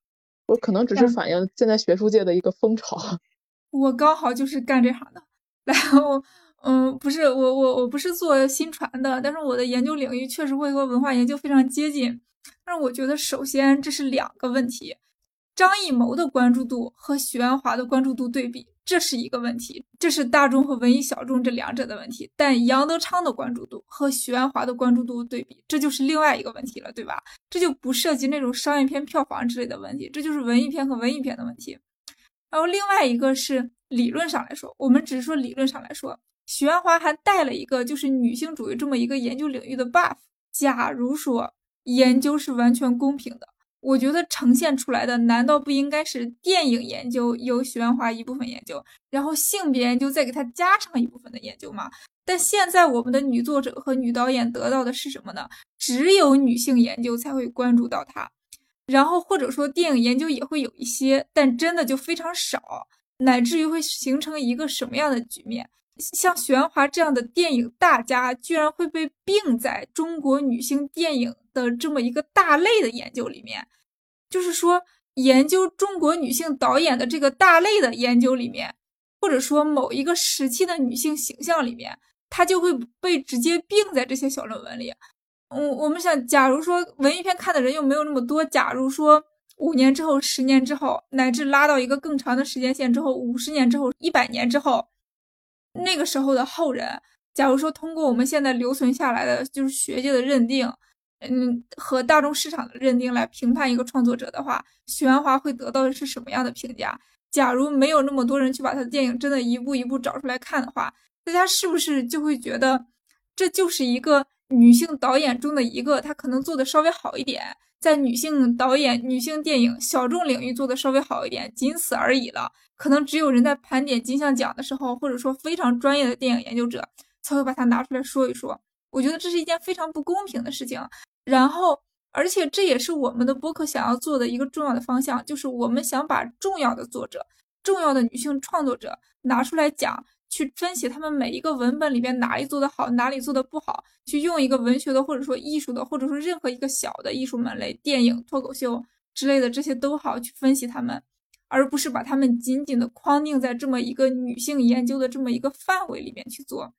我可能只是反映现在学术界的一个风潮。我刚好就是干这行的，然后嗯，不是我我我不是做新传的，但是我的研究领域确实会和文化研究非常接近，但是我觉得首先这是两个问题。张艺谋的关注度和许鞍华的关注度对比，这是一个问题，这是大众和文艺小众这两者的问题。但杨德昌的关注度和许鞍华的关注度对比，这就是另外一个问题了，对吧？这就不涉及那种商业片票房之类的问题，这就是文艺片和文艺片的问题。然后另外一个是理论上来说，我们只是说理论上来说，许鞍华还带了一个就是女性主义这么一个研究领域的 buff。假如说研究是完全公平的。我觉得呈现出来的难道不应该是电影研究由许鞍华一部分研究，然后性别研究再给它加上一部分的研究吗？但现在我们的女作者和女导演得到的是什么呢？只有女性研究才会关注到它，然后或者说电影研究也会有一些，但真的就非常少，乃至于会形成一个什么样的局面？像许鞍华这样的电影大家，居然会被并在中国女性电影的这么一个大类的研究里面。就是说，研究中国女性导演的这个大类的研究里面，或者说某一个时期的女性形象里面，它就会被直接并在这些小论文里。嗯，我们想，假如说文艺片看的人又没有那么多，假如说五年之后、十年之后，乃至拉到一个更长的时间线之后，五十年之后、一百年之后，那个时候的后人，假如说通过我们现在留存下来的就是学界的认定。嗯，和大众市场的认定来评判一个创作者的话，许鞍华会得到的是什么样的评价？假如没有那么多人去把他的电影真的一步一步找出来看的话，大家是不是就会觉得这就是一个女性导演中的一个，她可能做的稍微好一点，在女性导演、女性电影小众领域做的稍微好一点，仅此而已了。可能只有人在盘点金像奖的时候，或者说非常专业的电影研究者才会把它拿出来说一说。我觉得这是一件非常不公平的事情。然后，而且这也是我们的播客想要做的一个重要的方向，就是我们想把重要的作者、重要的女性创作者拿出来讲。去分析他们每一个文本里边哪里做的好，哪里做的不好，去用一个文学的或者说艺术的，或者说任何一个小的艺术门类，电影、脱口秀之类的这些都好去分析他们，而不是把他们紧紧的框定在这么一个女性研究的这么一个范围里面去做。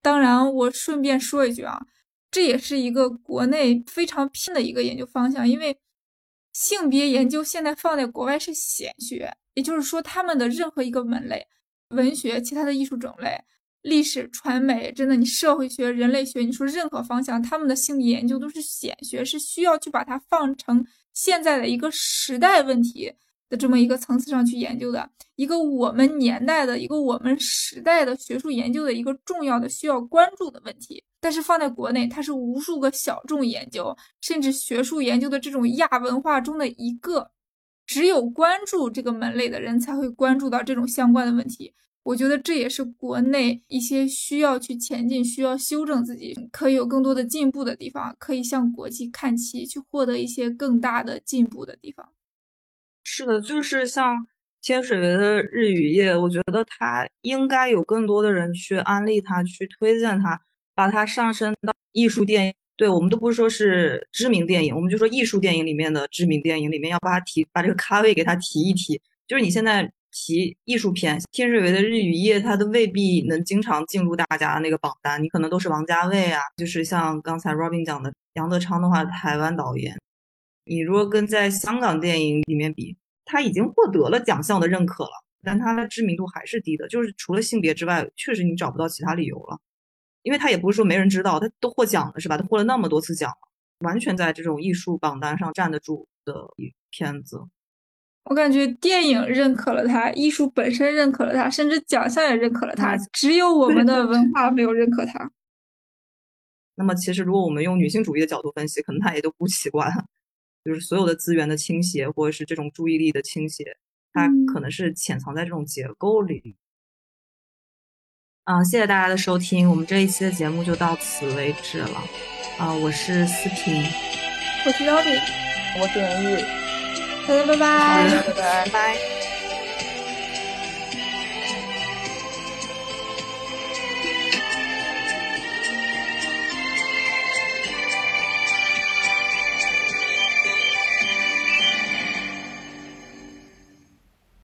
当然，我顺便说一句啊，这也是一个国内非常拼的一个研究方向，因为性别研究现在放在国外是显学，也就是说他们的任何一个门类。文学、其他的艺术种类、历史、传媒，真的，你社会学、人类学，你说任何方向，他们的性理研究都是显学，是需要去把它放成现在的一个时代问题的这么一个层次上去研究的，一个我们年代的一个我们时代的学术研究的一个重要的需要关注的问题。但是放在国内，它是无数个小众研究，甚至学术研究的这种亚文化中的一个。只有关注这个门类的人才会关注到这种相关的问题。我觉得这也是国内一些需要去前进、需要修正自己、可以有更多的进步的地方，可以向国际看齐，去获得一些更大的进步的地方。是的，就是像天水围的日与夜，我觉得它应该有更多的人去安利它、去推荐它，把它上升到艺术电影。对我们都不是说是知名电影，我们就说艺术电影里面的知名电影里面要把它提，把这个咖位给它提一提。就是你现在提艺术片，天水围的日与夜，它都未必能经常进入大家那个榜单。你可能都是王家卫啊，就是像刚才 Robin 讲的杨德昌的话，台湾导演。你如果跟在香港电影里面比，他已经获得了奖项的认可了，但他的知名度还是低的。就是除了性别之外，确实你找不到其他理由了。因为他也不是说没人知道，他都获奖了是吧？他获了那么多次奖，完全在这种艺术榜单上站得住的片子。我感觉电影认可了他，艺术本身认可了他，甚至奖项也认可了他，只有我们的文化没有认可他。那么，其实如果我们用女性主义的角度分析，可能他也就不奇怪了。就是所有的资源的倾斜，或者是这种注意力的倾斜，它可能是潜藏在这种结构里。嗯，谢谢大家的收听，我们这一期的节目就到此为止了。啊，我是思平，我是 Robin，我是袁玉，大家拜拜，拜拜，拜。